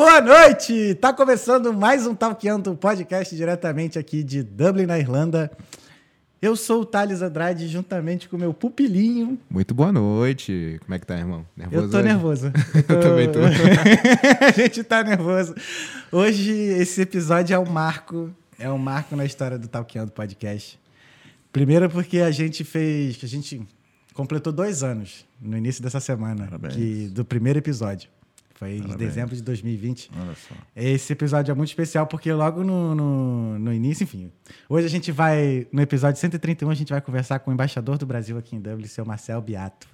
boa noite! Tá começando mais um Talkando podcast diretamente aqui de Dublin, na Irlanda. Eu sou o Thales Andrade, juntamente com o meu pupilinho. Muito boa noite. Como é que tá, irmão? Nervoso eu tô hoje? nervoso. Eu, tô... eu também tô. a gente tá nervoso. Hoje, esse episódio é um marco. É um marco na história do Talkando podcast. Primeiro porque a gente fez... A gente completou dois anos no início dessa semana. Que, do primeiro episódio. Foi Parabéns. em dezembro de 2020. Olha só. Esse episódio é muito especial porque logo no, no, no, início, enfim. Hoje a gente vai, no episódio 131, a gente vai conversar com o embaixador do Brasil aqui em Dublin, seu Marcel Beato.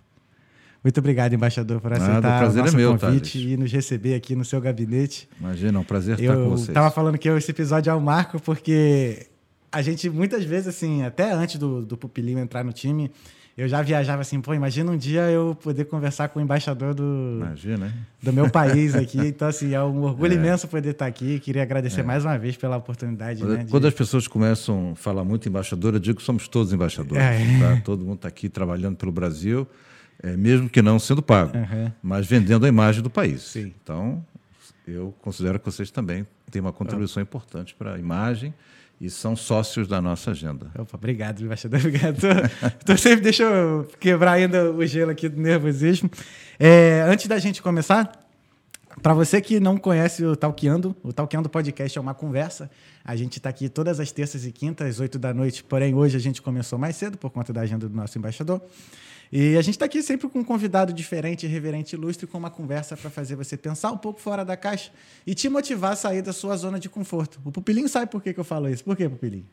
Muito obrigado, embaixador, por aceitar Nada, o, o nosso é meu, convite Thales. e nos receber aqui no seu gabinete. Imagina, é um prazer estar com vocês. Eu estava falando que esse episódio é um marco porque a gente, muitas vezes, assim, até antes do, do Pupilinho entrar no time, eu já viajava assim, pô, imagina um dia eu poder conversar com o embaixador do, imagina, do meu país aqui. Então, assim, é um orgulho é. imenso poder estar aqui. Queria agradecer é. mais uma vez pela oportunidade. Quando, né, quando de... as pessoas começam a falar muito embaixador, eu digo que somos todos embaixadores. É. Tá? Todo mundo está aqui trabalhando pelo Brasil, é, mesmo que não sendo pago, uhum. mas vendendo a imagem do país. Sim. Então, eu considero que vocês também têm uma contribuição importante para a imagem e são sócios da nossa agenda. Opa, obrigado, embaixador. Obrigado. Então, sempre deixa eu quebrar ainda o gelo aqui do nervosismo. É, antes da gente começar, para você que não conhece o Talkeando, o Talkeando Podcast é uma conversa. A gente está aqui todas as terças e quintas, às oito da noite, porém hoje a gente começou mais cedo por conta da agenda do nosso embaixador. E a gente está aqui sempre com um convidado diferente, reverente, ilustre, com uma conversa para fazer você pensar um pouco fora da caixa e te motivar a sair da sua zona de conforto. O Pupilinho sabe por que, que eu falo isso. Por que, Pupilinho?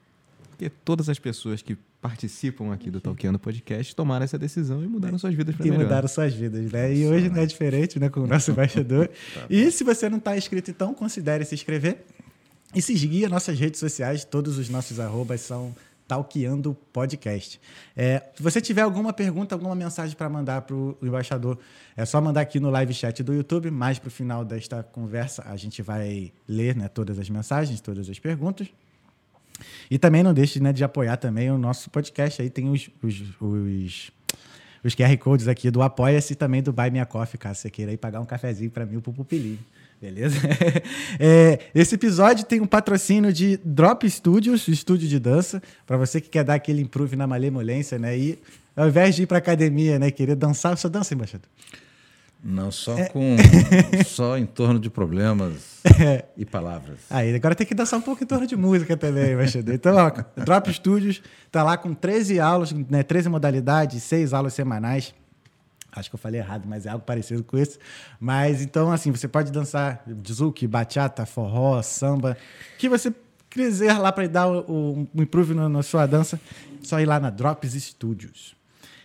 Porque todas as pessoas que participam aqui do Talkando Podcast tomaram essa decisão e mudaram suas vidas para melhor. E mudaram suas vidas, né? E hoje não é diferente, né, com o nosso embaixador. tá e se você não está inscrito, então considere se inscrever. E se nossas redes sociais, todos os nossos arrobas são Talkeando Podcast. É, se você tiver alguma pergunta, alguma mensagem para mandar para o embaixador, é só mandar aqui no live chat do YouTube. Mais para o final desta conversa, a gente vai ler né, todas as mensagens, todas as perguntas. E também não deixe né, de apoiar também o nosso podcast. Aí tem os, os, os, os QR Codes aqui do Apoia-se e também do Buy Me Coffee, caso você queira ir pagar um cafezinho para mim, o Pupilinho. Beleza? É, esse episódio tem um patrocínio de Drop Studios, estúdio de dança, para você que quer dar aquele improve na malemolência, né? E ao invés de ir para academia, né, querer dançar, só dança, embaixador. Não, só é. com só em torno de problemas é. e palavras. Aí, agora tem que dançar um pouco em torno de música também, embaixador. Então, ó, Drop Studios tá lá com 13 aulas, né, 13 modalidades, 6 aulas semanais Acho que eu falei errado, mas é algo parecido com isso. Mas então, assim, você pode dançar zouk, bachata, forró, samba, que você quiser lá para dar o improve na, sua dança, só ir lá na Drops Studios.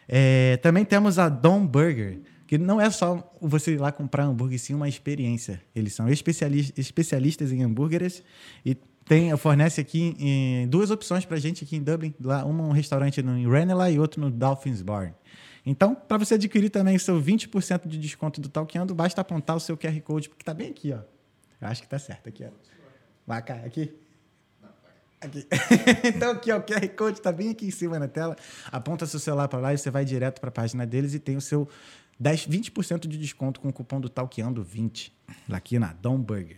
É, também temos a Dom Burger, que não é só você ir lá comprar hambúrguer, sim uma experiência. Eles são especialistas, especialistas em hambúrgueres e tem, fornece aqui em, duas opções para gente aqui em Dublin. Lá, uma um restaurante no Ranelagh e outro no Dolphins Bar. Então, para você adquirir também o seu 20% de desconto do Talkando, basta apontar o seu QR Code, que está bem aqui, ó. Eu acho que está certo aqui, ó. Vai cá, aqui. Aqui. então, aqui, ó, o QR Code está bem aqui em cima na tela. Aponta seu celular para lá e você vai direto para a página deles e tem o seu 10, 20% de desconto com o cupom do Talkando 20 aqui na Dom Burger.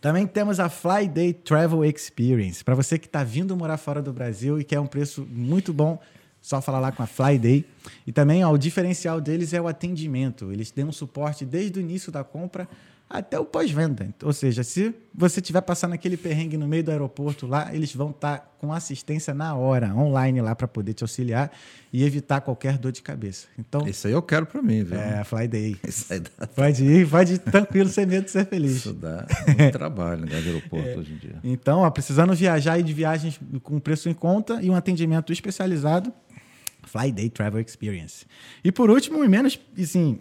Também temos a Fly Day Travel Experience. Para você que está vindo morar fora do Brasil e quer um preço muito bom, só falar lá com a Flyday. E também ó, o diferencial deles é o atendimento. Eles dão suporte desde o início da compra até o pós-venda. Ou seja, se você estiver passando aquele perrengue no meio do aeroporto lá, eles vão estar tá com assistência na hora, online lá, para poder te auxiliar e evitar qualquer dor de cabeça. Então, Isso aí eu quero para mim, viu? É, Flyday. Isso aí dá... Pode ir, pode ir tranquilo, sem medo de ser feliz. Isso dá muito trabalho no aeroporto é. hoje em dia. Então, ó, precisando viajar e de viagens com preço em conta e um atendimento especializado, Fly Day Travel Experience. E por último, e menos, assim,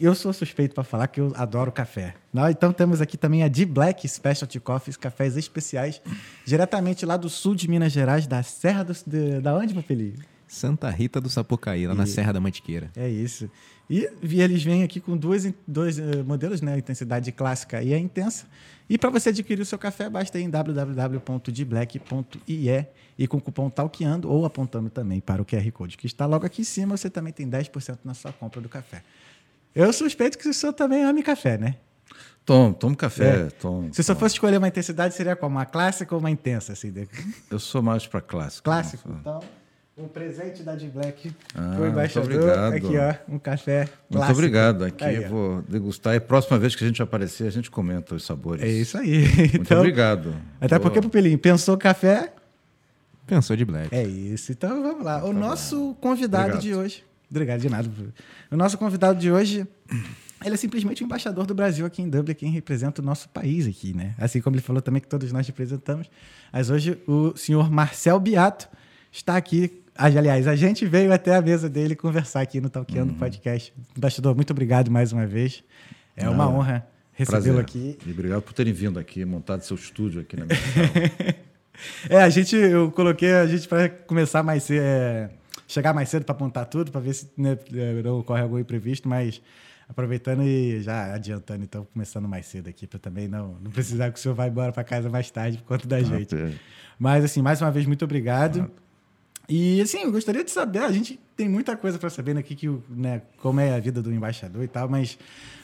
eu sou suspeito para falar que eu adoro café. Então temos aqui também a D-Black Specialty Coffees, cafés especiais, diretamente lá do sul de Minas Gerais, da Serra do... De, da onde, Papeli? Santa Rita do Sapucaí, lá e, na Serra da Mantiqueira. É isso. E, e eles vêm aqui com dois, dois uh, modelos, né? A intensidade clássica e a intensa. E para você adquirir o seu café, basta ir em www.dblack.ie e com o cupom TALKEANDO ou apontando também para o QR Code que está logo aqui em cima, você também tem 10% na sua compra do café. Eu suspeito que o senhor também ame café, né? Tomo, tomo café, é. tomo. Se você fosse escolher uma intensidade, seria qual? Uma clássica ou uma intensa? Assim? Eu sou mais para clássico. Clássico? Então, um presente da D Black ah, o embaixador. Muito obrigado. Aqui, ó, um café clássico. Muito obrigado. Aqui aí, eu vou degustar. E a próxima vez que a gente aparecer, a gente comenta os sabores. É isso aí. Muito então, obrigado. Até porque, Pupilinho, pensou café? Pensou de Black. É isso. Então, vamos lá. O nosso convidado obrigado. de hoje... Obrigado de nada. O nosso convidado de hoje ele é simplesmente o embaixador do Brasil aqui em Dublin, quem representa o nosso país aqui, né? Assim como ele falou também que todos nós representamos. Mas hoje o senhor Marcel Beato está aqui. Aliás, a gente veio até a mesa dele conversar aqui no Talkeando uhum. Podcast. Embaixador, muito obrigado mais uma vez. É Não, uma honra recebê-lo aqui. E obrigado por terem vindo aqui, montado seu estúdio aqui na minha É, a gente, eu coloquei a gente para começar mais cedo, é, chegar mais cedo para montar tudo, para ver se né, não ocorre algum imprevisto, mas aproveitando e já adiantando, então, começando mais cedo aqui, para também não, não precisar que o senhor vá embora para casa mais tarde por conta da ah, gente. É. Mas, assim, mais uma vez, muito obrigado. Ah. E, assim, eu gostaria de saber, a gente tem muita coisa para saber aqui, que, né, como é a vida do embaixador e tal, mas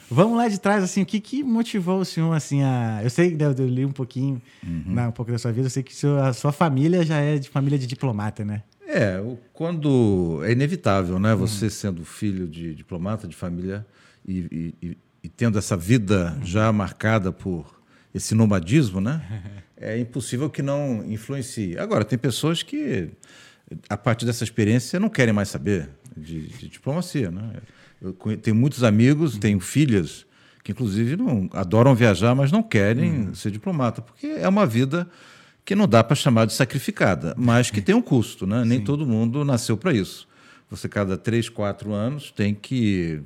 vamos lá de trás, assim, o que, que motivou o senhor, assim, a... Eu sei, né, eu li um pouquinho, uhum. né, um pouco da sua vida, eu sei que a sua família já é de família de diplomata, né? É, quando é inevitável, né? Você uhum. sendo filho de diplomata, de família e, e, e tendo essa vida já marcada por esse nomadismo, né? É impossível que não influencie. Agora, tem pessoas que, a partir dessa experiência, não querem mais saber de, de diplomacia, né? Eu tenho muitos amigos, tenho filhas que, inclusive, não adoram viajar, mas não querem uhum. ser diplomata, porque é uma vida que não dá para chamar de sacrificada, mas que tem um custo, né? Nem todo mundo nasceu para isso. Você, cada três, quatro anos, tem que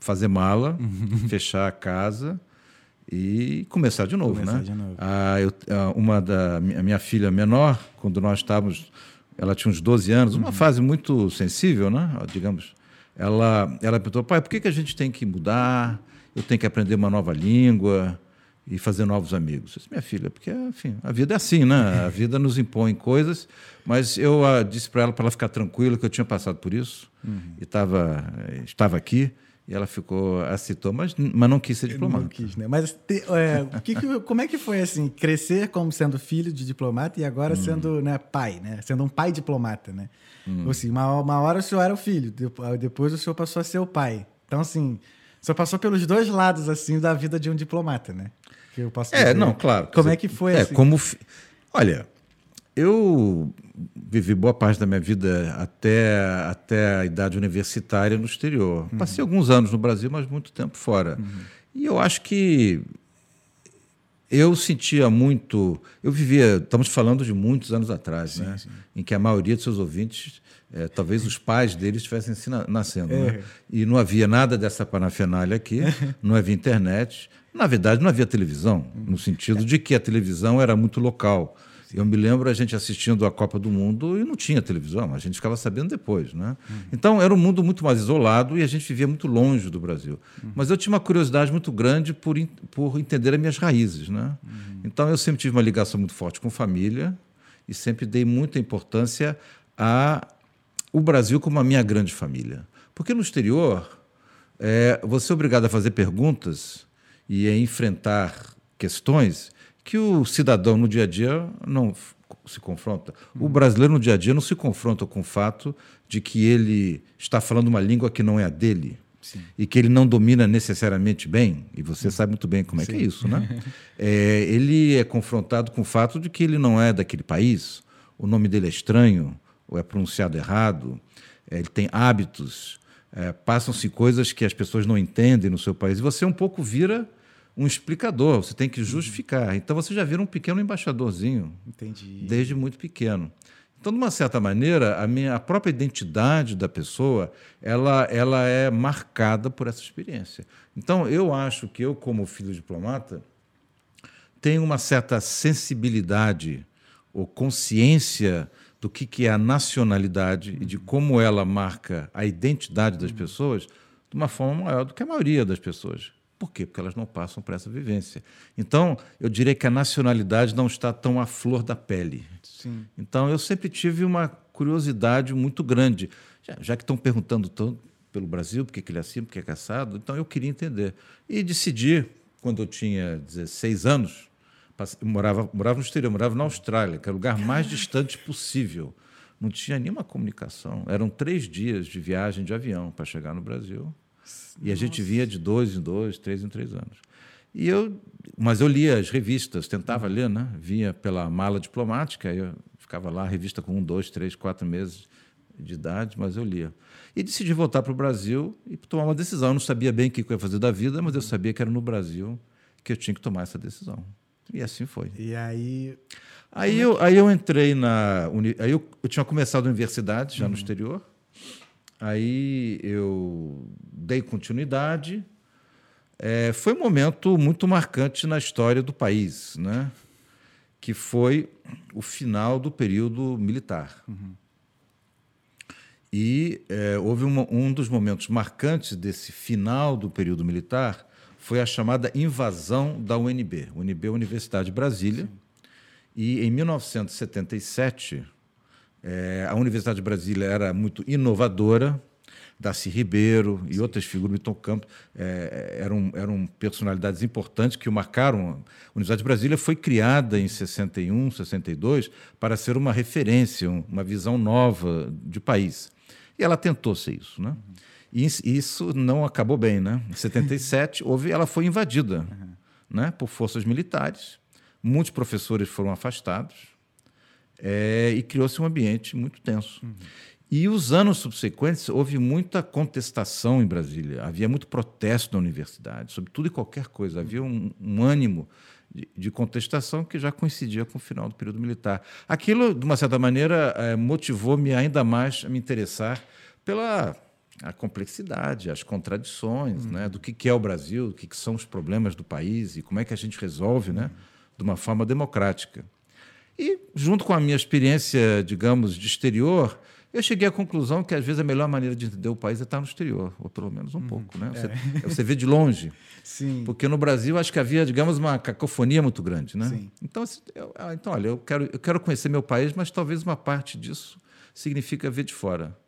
fazer mala, uhum. fechar a casa e começar de novo, começar né? De novo. Ah, eu, ah, uma da a minha filha menor, quando nós estávamos, ela tinha uns 12 anos, uma uhum. fase muito sensível, né? Digamos. Ela, ela perguntou, pai, por que, que a gente tem que mudar? Eu tenho que aprender uma nova língua e fazer novos amigos. Eu disse, minha filha, porque enfim, a vida é assim, né? A vida nos impõe coisas, mas eu uh, disse para ela para ela ficar tranquila que eu tinha passado por isso uhum. e tava, estava aqui e ela ficou, aceitou, mas, mas não quis ser diplomata. Não quis, né? Mas te, é, que que, como é que foi assim, crescer como sendo filho de diplomata e agora hum. sendo né, pai, né? Sendo um pai diplomata, né? Hum. Assim, uma, uma hora o senhor era o filho, depois o senhor passou a ser o pai. Então, assim, o senhor passou pelos dois lados assim da vida de um diplomata, né? Que eu posso é, dizer. não, claro. Como dizer, é que foi é, assim? Como, fi... olha, eu vivi boa parte da minha vida até, até a idade universitária no exterior. Uhum. Passei alguns anos no Brasil, mas muito tempo fora. Uhum. E eu acho que eu sentia muito. Eu vivia, estamos falando de muitos anos atrás, sim, né? Sim. em que a maioria de seus ouvintes, é, talvez os pais deles estivessem nascendo. É. Né? E não havia nada dessa parafernália aqui, não havia internet. Na verdade, não havia televisão, no sentido de que a televisão era muito local. Eu me lembro a gente assistindo a Copa do Mundo e não tinha televisão, a gente ficava sabendo depois. Né? Uhum. Então era um mundo muito mais isolado e a gente vivia muito longe do Brasil. Uhum. Mas eu tinha uma curiosidade muito grande por, por entender as minhas raízes. Né? Uhum. Então eu sempre tive uma ligação muito forte com família e sempre dei muita importância a o Brasil como a minha grande família. Porque no exterior, é, você é obrigado a fazer perguntas e a enfrentar questões que o cidadão no dia a dia não se confronta. O brasileiro no dia a dia não se confronta com o fato de que ele está falando uma língua que não é a dele. Sim. E que ele não domina necessariamente bem, e você sabe muito bem como é Sim. que é isso, né? é, ele é confrontado com o fato de que ele não é daquele país, o nome dele é estranho, ou é pronunciado errado, é, ele tem hábitos, é, passam-se coisas que as pessoas não entendem no seu país, e você um pouco vira um explicador, você tem que justificar. Então você já vira um pequeno embaixadorzinho. Entendi. Desde muito pequeno. Então, de uma certa maneira, a minha a própria identidade da pessoa, ela, ela é marcada por essa experiência. Então, eu acho que eu, como filho diplomata, tenho uma certa sensibilidade ou consciência do que, que é a nacionalidade e de como ela marca a identidade das pessoas de uma forma maior do que a maioria das pessoas. Por quê? Porque elas não passam por essa vivência. Então, eu diria que a nacionalidade não está tão à flor da pele. Sim. Então, eu sempre tive uma curiosidade muito grande. Já, já que estão perguntando tanto pelo Brasil, por que ele é assim, por que é caçado, então eu queria entender. E decidi, quando eu tinha 16 anos, morava, morava no exterior, morava na Austrália, que era o lugar mais distante possível. Não tinha nenhuma comunicação. Eram três dias de viagem de avião para chegar no Brasil. E a gente vinha de dois em dois, três em três anos. E eu, mas eu lia as revistas, tentava ler, né? Vinha pela mala diplomática, eu ficava lá, revista com um, dois, três, quatro meses de idade, mas eu lia. E decidi voltar para o Brasil e tomar uma decisão. Eu não sabia bem o que eu ia fazer da vida, mas eu sabia que era no Brasil que eu tinha que tomar essa decisão. E assim foi. E aí. Aí eu, aí eu entrei na. Aí eu, eu tinha começado a universidade já uhum. no exterior. Aí eu dei continuidade. É, foi um momento muito marcante na história do país, né? que foi o final do período militar. Uhum. E é, houve uma, um dos momentos marcantes desse final do período militar foi a chamada invasão da UNB. UNB Universidade de Brasília. Sim. E em 1977, é, a Universidade de Brasília era muito inovadora, Darcy Ribeiro e outras figuras, Milton Campos, é, eram, eram personalidades importantes que o marcaram. A Universidade de Brasília foi criada em 61, 62 para ser uma referência, uma visão nova de país. E ela tentou ser isso, né? E isso não acabou bem, né? Em 77 houve, ela foi invadida, uhum. né? Por forças militares. Muitos professores foram afastados é, e criou-se um ambiente muito tenso. Uhum. E os anos subsequentes houve muita contestação em Brasília, havia muito protesto na universidade, sobre tudo e qualquer coisa, havia um, um ânimo de, de, contestação que já coincidia com o final do período militar. Aquilo, de uma certa maneira, é, motivou-me ainda mais a me interessar pela a complexidade, as contradições, uhum. né, do que, que é o Brasil, do que, que são os problemas do país e como é que a gente resolve, né, de uma forma democrática. E junto com a minha experiência, digamos, de exterior, eu cheguei à conclusão que, às vezes, a melhor maneira de entender o país é estar no exterior, ou pelo menos um uhum. pouco. Né? Você, é. você vê de longe. Sim. Porque no Brasil, acho que havia, digamos, uma cacofonia muito grande. Né? Sim. Então, ah, então, olha, eu quero, eu quero conhecer meu país, mas talvez uma parte disso significa ver de fora.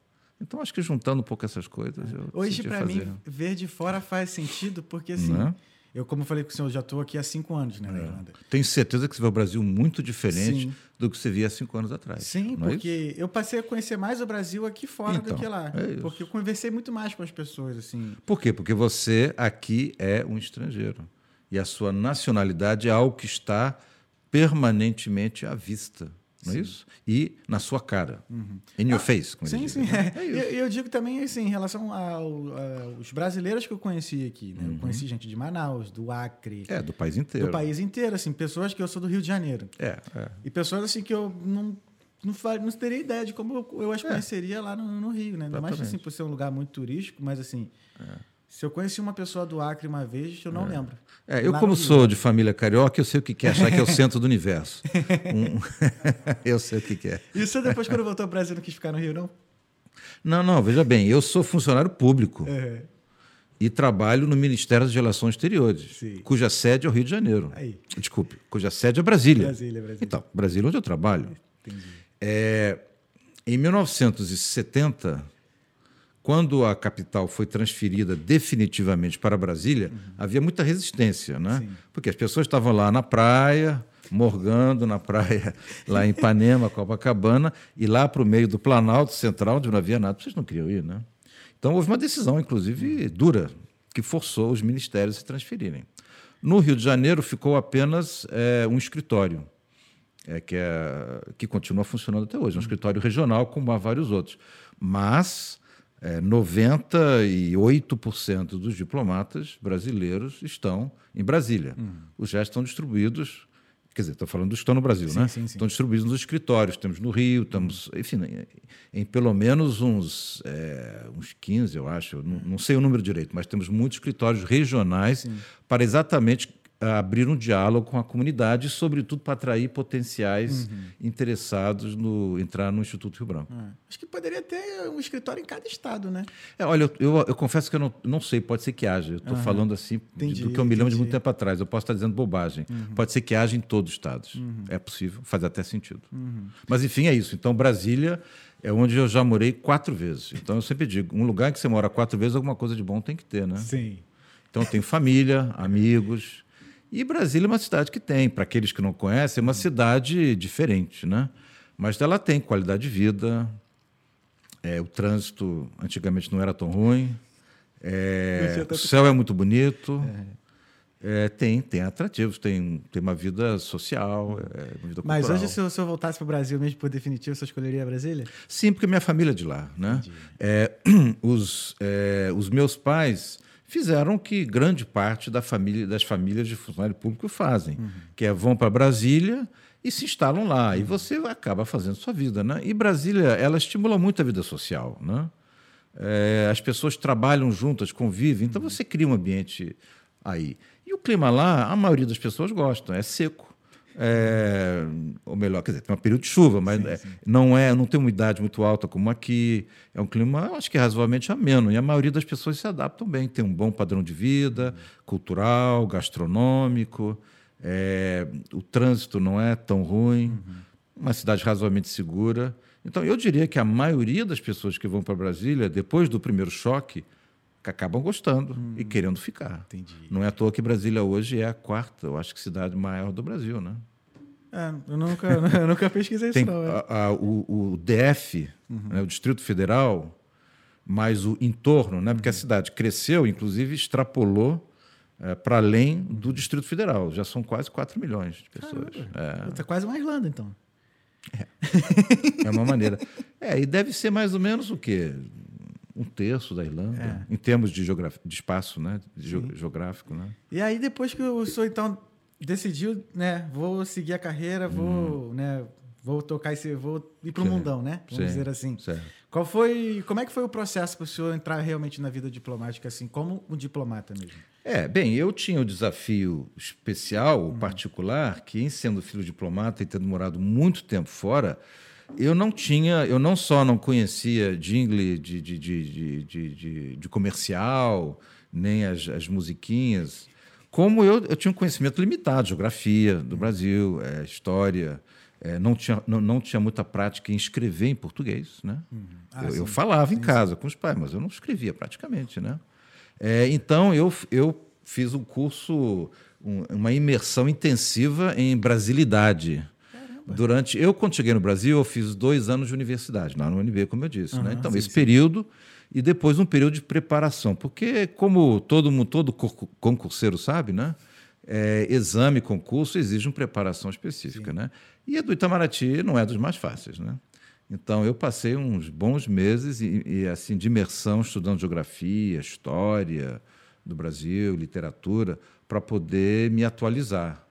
Então, acho que juntando um pouco essas coisas. Hoje, para mim, ver de fora faz sentido, porque assim. Não? Eu, como eu falei com o senhor, já estou aqui há cinco anos né, na é. Irlanda. Tenho certeza que você vê o Brasil muito diferente Sim. do que você via há cinco anos atrás. Sim, é porque é eu passei a conhecer mais o Brasil aqui fora então, do que lá. É porque eu conversei muito mais com as pessoas. assim. Por quê? Porque você aqui é um estrangeiro. E a sua nacionalidade é algo que está permanentemente à vista não é isso? E na sua cara. Uhum. In your ah, face, como Sim, sim. Né? É. eu, eu, digo também assim, em relação aos brasileiros que eu conheci aqui. Né? Uhum. Eu conheci gente de Manaus, do Acre. É, do país inteiro. Do país inteiro, assim, pessoas que eu sou do Rio de Janeiro. É, é. E pessoas assim que eu não. Não, não teria ideia de como eu, eu as é. conheceria lá no, no Rio, né? Ainda mais assim, por ser um lugar muito turístico, mas assim. É se eu conheci uma pessoa do Acre uma vez, eu não é. lembro. É, eu, como sou de família carioca, eu sei o que é achar que é o centro do universo. um... eu sei o que é. E você depois, quando voltou ao Brasil, não quis ficar no Rio, não? Não, não, veja bem, eu sou funcionário público. É. E trabalho no Ministério das Relações Exteriores, Sim. cuja sede é o Rio de Janeiro. Aí. Desculpe, cuja sede é Brasília. Brasília, Brasília. Então, Brasília é onde eu trabalho. Entendi. É, em 1970, quando a capital foi transferida definitivamente para Brasília, uhum. havia muita resistência, né? Sim. Porque as pessoas estavam lá na praia, morgando na praia, lá em Ipanema, Copacabana, e lá para o meio do Planalto Central, onde não havia nada. Vocês não queriam ir, né? Então houve uma decisão, inclusive dura, que forçou os ministérios a se transferirem. No Rio de Janeiro ficou apenas é, um escritório, é, que, é, que continua funcionando até hoje, um escritório regional, como há vários outros. Mas é, 98% dos diplomatas brasileiros estão em Brasília. Uhum. Os restos estão distribuídos, quer dizer, estou falando dos que estão no Brasil, sim, né? Sim, sim. Estão distribuídos nos escritórios. Temos no Rio, estamos, enfim, em, em pelo menos uns, é, uns 15, eu acho, não, não, sei o número direito, mas temos muitos escritórios regionais para exatamente abrir um diálogo com a comunidade, sobretudo para atrair potenciais uhum. interessados no entrar no Instituto Rio Branco. É. Acho que poderia ter um escritório em cada estado, né? É, olha, eu, eu, eu, confesso que eu não, não sei, pode ser que haja. Eu estou uhum. falando assim entendi, do que eu me lembro de muito tempo atrás. Eu posso estar dizendo bobagem. Uhum. Pode ser que haja em todos os estados. Uhum. É possível, faz até sentido. Uhum. Mas enfim, é isso. Então, Brasília é onde eu já morei quatro vezes. Então eu sempre digo, um lugar em que você mora quatro vezes, alguma coisa de bom tem que ter, né? Sim. Então, tenho família, amigos. E Brasília é uma cidade que tem, para aqueles que não conhecem, é uma cidade diferente, né? Mas ela tem qualidade de vida. É, o trânsito antigamente não era tão ruim. É, o céu é muito bonito. É, tem, tem atrativos, tem, tem uma vida social, é, uma vida Mas hoje, se eu, se eu voltasse para o Brasil mesmo por definitivo, você escolheria Brasília? Sim, porque minha família é de lá. Né? É, os, é, os meus pais fizeram o que grande parte da família, das famílias de funcionário público fazem, uhum. que é vão para Brasília e se instalam lá. Uhum. E você acaba fazendo sua vida. Né? E Brasília, ela estimula muito a vida social. Né? É, as pessoas trabalham juntas, convivem, então você cria um ambiente aí. E o clima lá, a maioria das pessoas gostam, é seco. É, ou melhor, quer dizer, tem um período de chuva, mas sim, é, sim. não é, não tem umidade muito alta como aqui. É um clima, acho que é razoavelmente ameno. E a maioria das pessoas se adaptam bem, tem um bom padrão de vida, cultural, gastronômico. É, o trânsito não é tão ruim, uhum. uma cidade razoavelmente segura. Então, eu diria que a maioria das pessoas que vão para Brasília, depois do primeiro choque, acabam gostando hum, e querendo ficar. Entendi. Não é à toa que Brasília hoje é a quarta, eu acho que cidade maior do Brasil, né? É, eu nunca, eu nunca pesquisei Tem, isso, não. É. A, a, o, o, DF, uhum. né, o Distrito Federal, mais o entorno, né, porque uhum. a cidade cresceu, inclusive extrapolou é, para além do Distrito Federal. Já são quase 4 milhões de pessoas. Está é. quase uma Irlanda, então. É. é uma maneira. É, e deve ser mais ou menos o quê? Um terço da Irlanda, é. em termos de, de espaço né? De geográfico. Né? E aí, depois que o senhor então decidiu, né? Vou seguir a carreira, vou, hum. né? Vou tocar esse, vou ir para o mundão, né? Vamos Sim. dizer assim. Certo. Qual foi, como é que foi o processo para o senhor entrar realmente na vida diplomática, assim, como um diplomata mesmo? É, bem, eu tinha o um desafio especial, uhum. particular, que em sendo filho diplomata e tendo morado muito tempo fora, eu não tinha, eu não só não conhecia jingle de, de, de, de, de comercial, nem as, as musiquinhas, como eu, eu tinha um conhecimento limitado, geografia do Brasil, é, história, é, não, tinha, não, não tinha muita prática em escrever em português. Né? Uhum. Ah, eu, eu, falava sim, em casa sim. com os pais, mas eu não escrevia praticamente. Né? É, então, eu, eu fiz um curso, um, uma imersão intensiva em brasilidade. Durante, eu, quando cheguei no Brasil, eu fiz dois anos de universidade, lá no UNB, como eu disse. Uhum, né? Então, sim, esse sim. período e depois um período de preparação. Porque, como todo, mundo, todo concurseiro sabe, né? É, exame, concurso exige uma preparação específica. Né? E a do Itamaraty não é dos mais fáceis. Né? Então, eu passei uns bons meses e, e, assim de imersão estudando geografia, história do Brasil, literatura, para poder me atualizar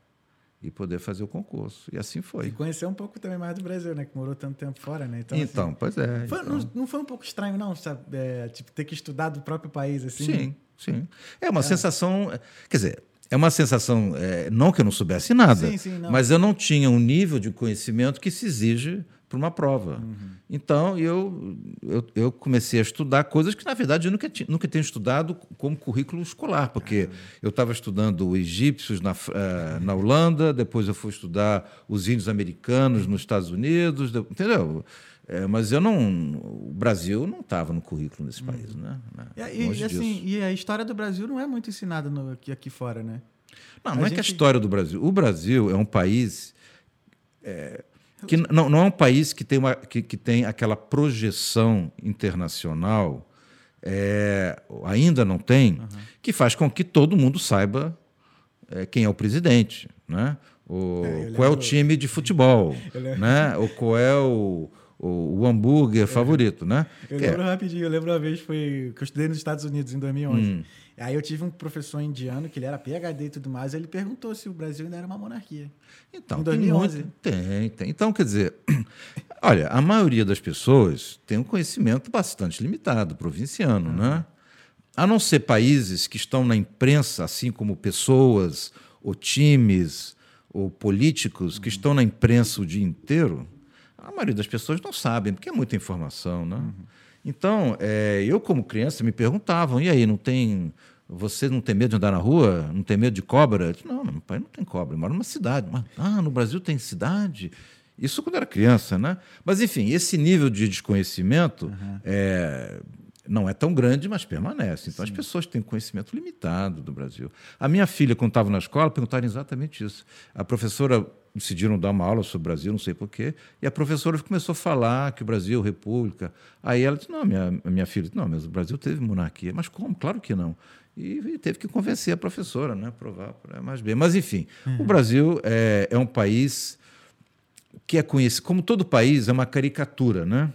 e poder fazer o concurso. E assim foi. E conhecer um pouco também mais do Brasil, né? Que morou tanto tempo fora, né? Então, então assim, pois é. Foi, então... Não, não, foi um pouco estranho, não, sabe? É, tipo, ter que estudar do próprio país, assim? Sim, sim. É uma é. sensação... Quer dizer, é uma sensação... É, não que eu não soubesse nada, sim, sim, mas eu não tinha um nível de conhecimento que se exige para uma prova. Uhum. Então, eu, eu, eu, comecei a estudar coisas que, na verdade, eu nunca, nunca tinha estudado como currículo escolar, porque uhum. eu estava estudando egípcios na, uh, na Holanda, depois eu fui estudar os índios americanos nos Estados Unidos, entendeu? É, mas eu não. O Brasil não estava no currículo desse país, uhum. né? E, e, assim, e, a história do Brasil não é muito ensinada no, aqui, aqui fora, né? Não, não a é gente... que a história do Brasil. O Brasil é um país. É, que não, não é um país que tem, uma, que, que tem aquela projeção internacional, é, ainda não tem, uhum. que faz com que todo mundo saiba é, quem é o presidente, né? O, é, qual é o time de futebol, né? ou qual é o, o, o hambúrguer é. favorito, né? Eu lembro rapidinho, eu lembro uma vez foi, que eu estudei nos Estados Unidos em 2011. Hum. Aí eu tive um professor indiano, que ele era PhD e tudo mais, ele perguntou se o Brasil ainda era uma monarquia. Então, em 2011. Tem, tem, tem. Então, quer dizer, olha, a maioria das pessoas tem um conhecimento bastante limitado, provinciano, uhum. né? A não ser países que estão na imprensa, assim como pessoas, ou times, ou políticos uhum. que estão na imprensa o dia inteiro, a maioria das pessoas não sabem, porque é muita informação, né? Uhum. Então, é, eu como criança me perguntavam, e aí, não tem você não tem medo de andar na rua? Não tem medo de cobra? Eu disse, não, meu pai não tem cobra, mora numa cidade. Mas, ah, no Brasil tem cidade? Isso quando era criança, né? Mas, enfim, esse nível de desconhecimento uhum. é, não é tão grande, mas permanece. Então Sim. as pessoas têm conhecimento limitado do Brasil. A minha filha, quando estava na escola, perguntaram exatamente isso. A professora decidiram dar uma aula sobre o Brasil, não sei porquê, e a professora começou a falar que o Brasil, república. Aí ela disse: Não, minha, minha filha, não, mas o Brasil teve monarquia. Mas como? Claro que não. E, teve que convencer a professora, né? Provar mais bem. Mas, enfim, uhum. o Brasil é, é um país que é conhecido, como todo país, é uma caricatura, né?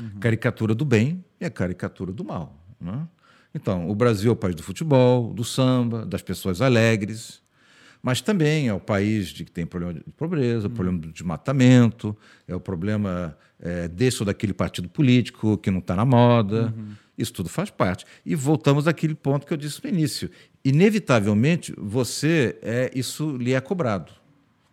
Uhum. Caricatura do bem e a caricatura do mal. Né? Então, o Brasil é o país do futebol, do samba, das pessoas alegres, mas também é o país de que tem problema de pobreza, uhum. problema do desmatamento, é o problema é, desse ou daquele partido político que não está na moda. Uhum. Isso tudo faz parte. E voltamos àquele ponto que eu disse no início. Inevitavelmente, você é isso lhe é cobrado.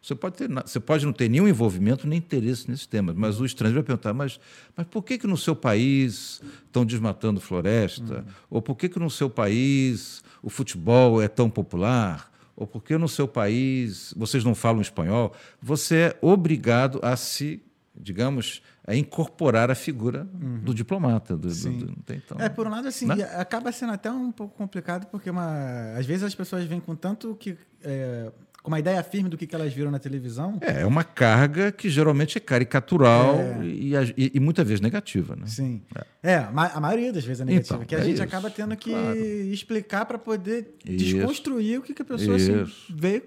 Você pode, ter, você pode não ter nenhum envolvimento nem interesse nesses temas, mas o estrangeiro vai perguntar: mas, mas por que, que no seu país estão desmatando floresta? Uhum. Ou por que, que no seu país o futebol é tão popular? Ou por que no seu país vocês não falam espanhol? Você é obrigado a se, digamos, a incorporar a figura uhum. do diplomata. Do, do, do, então, é, por um lado, assim, né? acaba sendo até um pouco complicado, porque uma, às vezes as pessoas vêm com tanto que. É, com uma ideia firme do que, que elas viram na televisão. É, é uma carga que geralmente é caricatural é. E, e, e, muitas vezes negativa. Né? Sim. É, é a maioria das vezes é negativa. Então, que a é gente isso. acaba tendo que claro. explicar para poder isso. desconstruir o que, que a pessoa assim, vê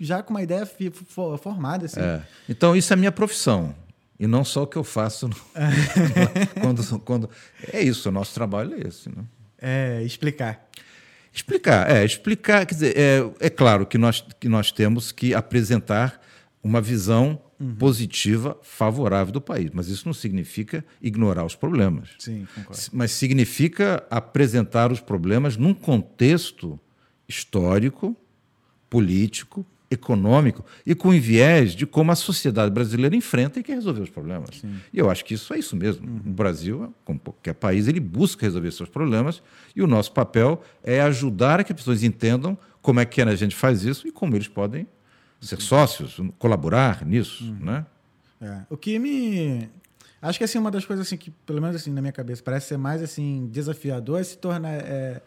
já com uma ideia formada. Assim. É. Então, isso é a minha profissão. E não só o que eu faço no... quando, quando. É isso, o nosso trabalho é esse. Né? É, explicar. Explicar, é, explicar, quer dizer, é, é claro que nós, que nós temos que apresentar uma visão uhum. positiva, favorável do país, mas isso não significa ignorar os problemas. Sim, concordo. Mas significa apresentar os problemas num contexto histórico, político, econômico e com viés de como a sociedade brasileira enfrenta e quer resolver os problemas. Sim. E eu acho que isso é isso mesmo. Uhum. O Brasil, como qualquer país, ele busca resolver seus problemas e o nosso papel é ajudar a que as pessoas entendam como é que a gente faz isso e como eles podem ser sócios, colaborar nisso, uhum. né? É. O que me acho que assim uma das coisas assim que pelo menos assim na minha cabeça parece ser mais assim desafiador é se tornar é,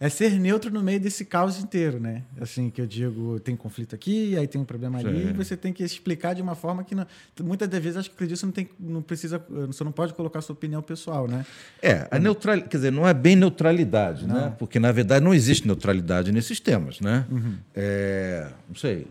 é ser neutro no meio desse caos inteiro, né? Assim, que eu digo, tem conflito aqui, aí tem um problema Sim. ali, e você tem que explicar de uma forma que não, muitas das vezes acho que acredito você não tem não precisa, você não pode colocar sua opinião pessoal, né? É, a neutralidade, quer dizer, não é bem neutralidade, né? não. né? Porque na verdade não existe neutralidade nesses temas, né? Uhum. É, não sei.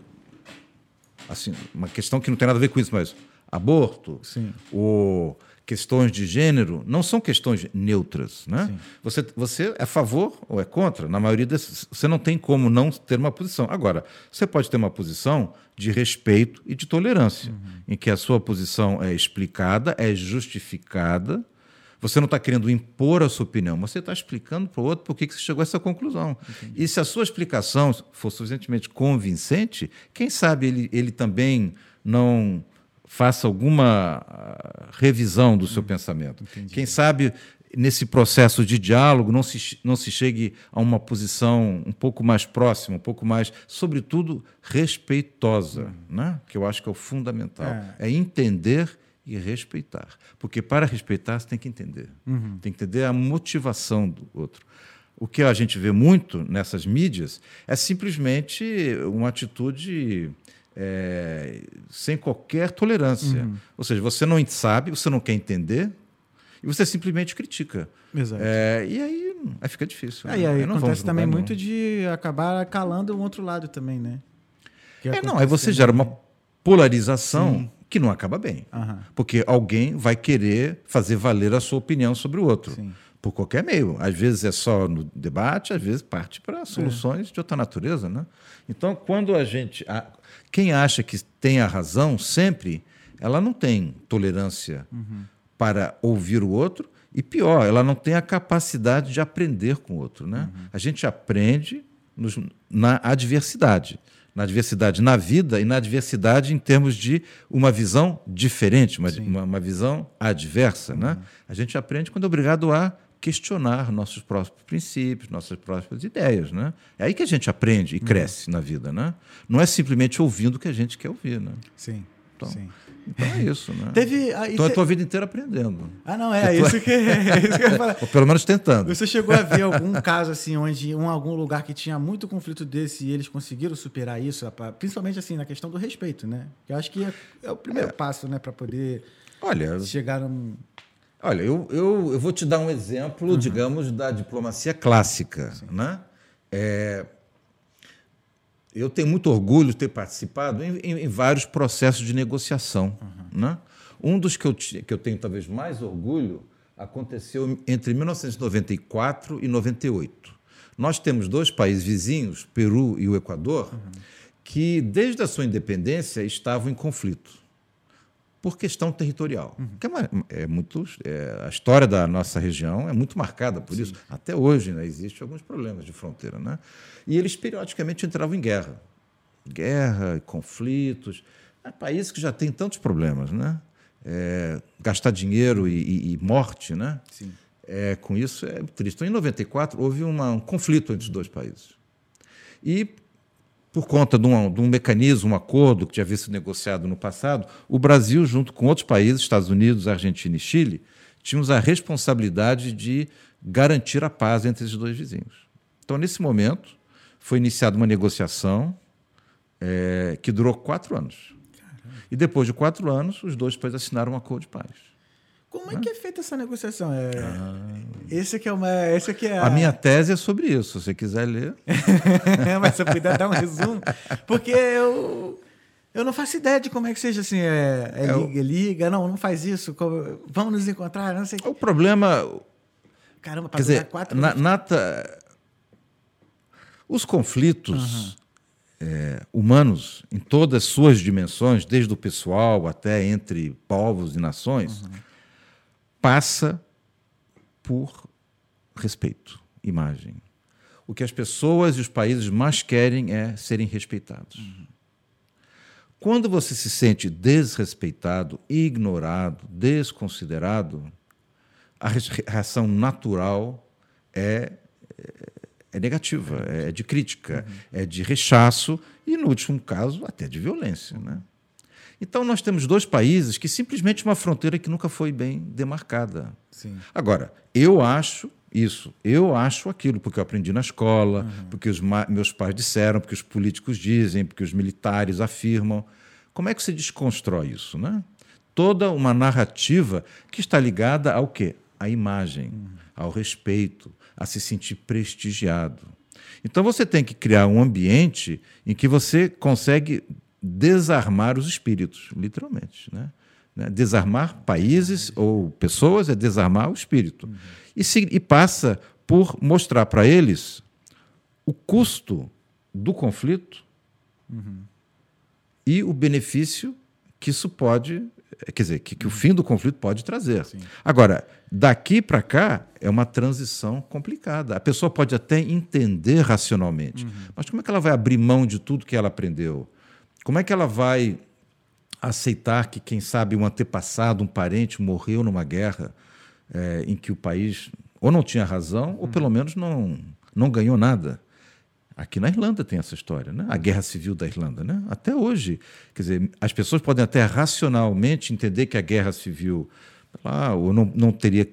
Assim, uma questão que não tem nada a ver com isso, mas aborto, Sim. o questões de gênero não são questões neutras. Né? Você, você é a favor ou é contra? Na maioria desses, você não tem como não ter uma posição. Agora, você pode ter uma posição de respeito e de tolerância, uhum. em que a sua posição é explicada, é justificada. Você não está querendo impor a sua opinião, você está explicando para o outro por que você chegou a essa conclusão. Entendi. E se a sua explicação for suficientemente convincente, quem sabe ele, ele também não faça alguma ah, revisão do seu hum, pensamento. Entendi. Quem sabe nesse processo de diálogo não se, não se chegue a uma posição um pouco mais próxima, um pouco mais, sobretudo, respeitosa, hum. né? que eu acho que é o fundamental. É, é entender e respeitar. Porque para respeitar, você tem que entender. Uhum. Tem que entender a motivação do outro. O que a gente vê muito nessas mídias é simplesmente uma atitude é, sem qualquer tolerância. Uhum. Ou seja, você não sabe, você não quer entender e você simplesmente critica. Exato. É, e aí, aí fica difícil. É, né? E aí, acontece também muito de acabar calando o outro lado também, né? é, não, aí você gera uma polarização Sim. que não acaba bem. Uhum. Porque alguém vai querer fazer valer a sua opinião sobre o outro. Sim por qualquer meio. Às vezes é só no debate, às vezes parte para soluções é. de outra natureza. Né? Então, quando a gente. A, quem acha que tem a razão, sempre, ela não tem tolerância uhum. para ouvir o outro. E pior, ela não tem a capacidade de aprender com o outro. Né? Uhum. A gente aprende nos, na adversidade. Na adversidade na vida e na adversidade em termos de uma visão diferente, uma, uma, uma, visão adversa. Né? Uhum. Né? A gente aprende quando é obrigado a questionar nossos próprios princípios, nossas próprias ideias, né? É aí que a gente aprende e uhum. cresce na vida, né? Não é simplesmente ouvindo o que a gente quer ouvir, né? Sim, Então, então é isso, né? Teve, então te... a tua vida inteira aprendendo. Ah, não, é, isso, que, é isso que eu ia falar. Ou pelo menos tentando. Você chegou a ver algum caso assim, onde um, algum lugar que tinha muito conflito desse e eles conseguiram superar isso, principalmente assim, na questão do respeito, né? Eu acho que é, é o primeiro é. passo, né, para poder Olha, chegar num. Olha, eu, eu, eu vou te dar um exemplo, uhum. digamos, da diplomacia clássica, Sim. né? É, eu tenho muito orgulho de ter participado em, em, em vários processos de negociação. Uhum. Né? Um dos que eu, que eu tenho talvez mais orgulho aconteceu entre 1994 e 98. Nós temos dois países vizinhos, Peru e o Equador, uhum. que desde a sua independência estavam em conflito por questão territorial. Uhum. Que é, uma, é muito, é, a história da nossa região é muito marcada por Sim. isso. Até hoje né, existem alguns problemas de fronteira. Né? E eles periodicamente entravam em guerra. Guerra, conflitos. É país que já tem tantos problemas. Né? É, gastar dinheiro e, e, e morte. Né? Sim. É, com isso é triste. Então, em 94, houve uma, um conflito entre os dois países. E por conta de um, de um, mecanismo, um acordo que já havia sido negociado no passado, o Brasil, junto com outros países, Estados Unidos, Argentina e Chile, tínhamos a responsabilidade de garantir a paz entre esses dois vizinhos. Então, nesse momento, foi iniciada uma negociação é, que durou quatro anos. Caramba. E depois de quatro anos, os dois países assinaram um acordo de paz. Como é que é feita essa negociação? É... Ah. Esse aqui é uma. Esse aqui é a... a minha tese é sobre isso, se você quiser ler. Mas se eu puder dar um resumo. Porque eu. Eu não faço ideia de como é que seja assim. É, é, é liga, liga, não, não faz isso. Vamos nos encontrar, não sei. O problema. Caramba, para dizer, quatro na, nata, Os conflitos uhum. é, humanos, em todas as suas dimensões, desde o pessoal até entre povos e nações. Uhum passa por respeito, imagem. O que as pessoas e os países mais querem é serem respeitados. Quando você se sente desrespeitado, ignorado, desconsiderado, a reação natural é, é negativa, é de crítica, uhum. é de rechaço e, no último caso, até de violência. Né? Então, nós temos dois países que simplesmente uma fronteira que nunca foi bem demarcada. Sim. Agora, eu acho isso, eu acho aquilo, porque eu aprendi na escola, uhum. porque os meus pais disseram, porque os políticos dizem, porque os militares afirmam. Como é que se desconstrói isso? Né? Toda uma narrativa que está ligada ao quê? À imagem, uhum. ao respeito, a se sentir prestigiado. Então você tem que criar um ambiente em que você consegue desarmar os espíritos, literalmente. Né? né? Desarmar países ou pessoas é desarmar o espírito. Uhum. E, se, e passa por mostrar para eles o custo do conflito uhum. e o benefício que isso pode, quer dizer, que, que o fim do conflito pode trazer. Sim. Agora, daqui para cá é uma transição complicada. A pessoa pode até entender racionalmente, uhum. mas como é que ela vai abrir mão de tudo que ela aprendeu? Como é que ela vai aceitar que, quem sabe, um antepassado, um parente morreu numa guerra é, em que o país ou não tinha razão, ou pelo menos não, não ganhou nada? Aqui na Irlanda tem essa história, né? a guerra civil da Irlanda. Né? Até hoje. Quer dizer, as pessoas podem até racionalmente entender que a guerra civil lá, ou não, não teria,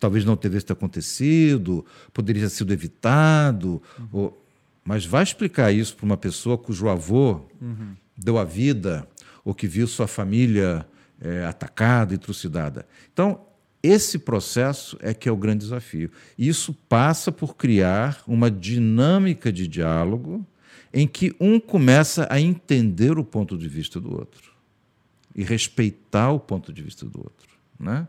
talvez não tivesse acontecido, poderia ter sido evitado. Uhum. Ou, mas vai explicar isso para uma pessoa cujo avô uhum deu a vida ou que viu sua família é, atacada e trucidada. Então, esse processo é que é o grande desafio. Isso passa por criar uma dinâmica de diálogo em que um começa a entender o ponto de vista do outro e respeitar o ponto de vista do outro, né?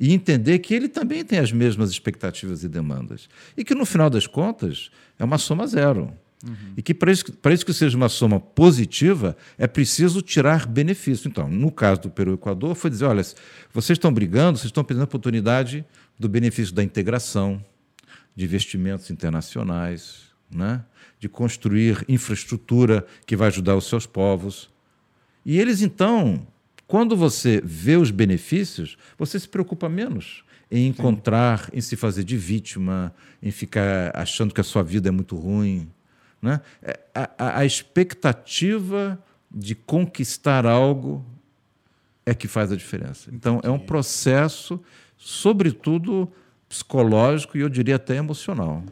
E entender que ele também tem as mesmas expectativas e demandas e que no final das contas é uma soma zero. Uhum. E que para isso, para isso que seja uma soma positiva, é preciso tirar benefício. Então, no caso do Peru e Equador, foi dizer: olha, vocês estão brigando, vocês estão perdendo a oportunidade do benefício da integração, de investimentos internacionais, né? de construir infraestrutura que vai ajudar os seus povos. E eles, então, quando você vê os benefícios, você se preocupa menos em encontrar, Sim. em se fazer de vítima, em ficar achando que a sua vida é muito ruim. Né? É, a, a, a expectativa de conquistar algo é que faz a diferença. Então, é um processo, sobretudo psicológico e eu diria até emocional.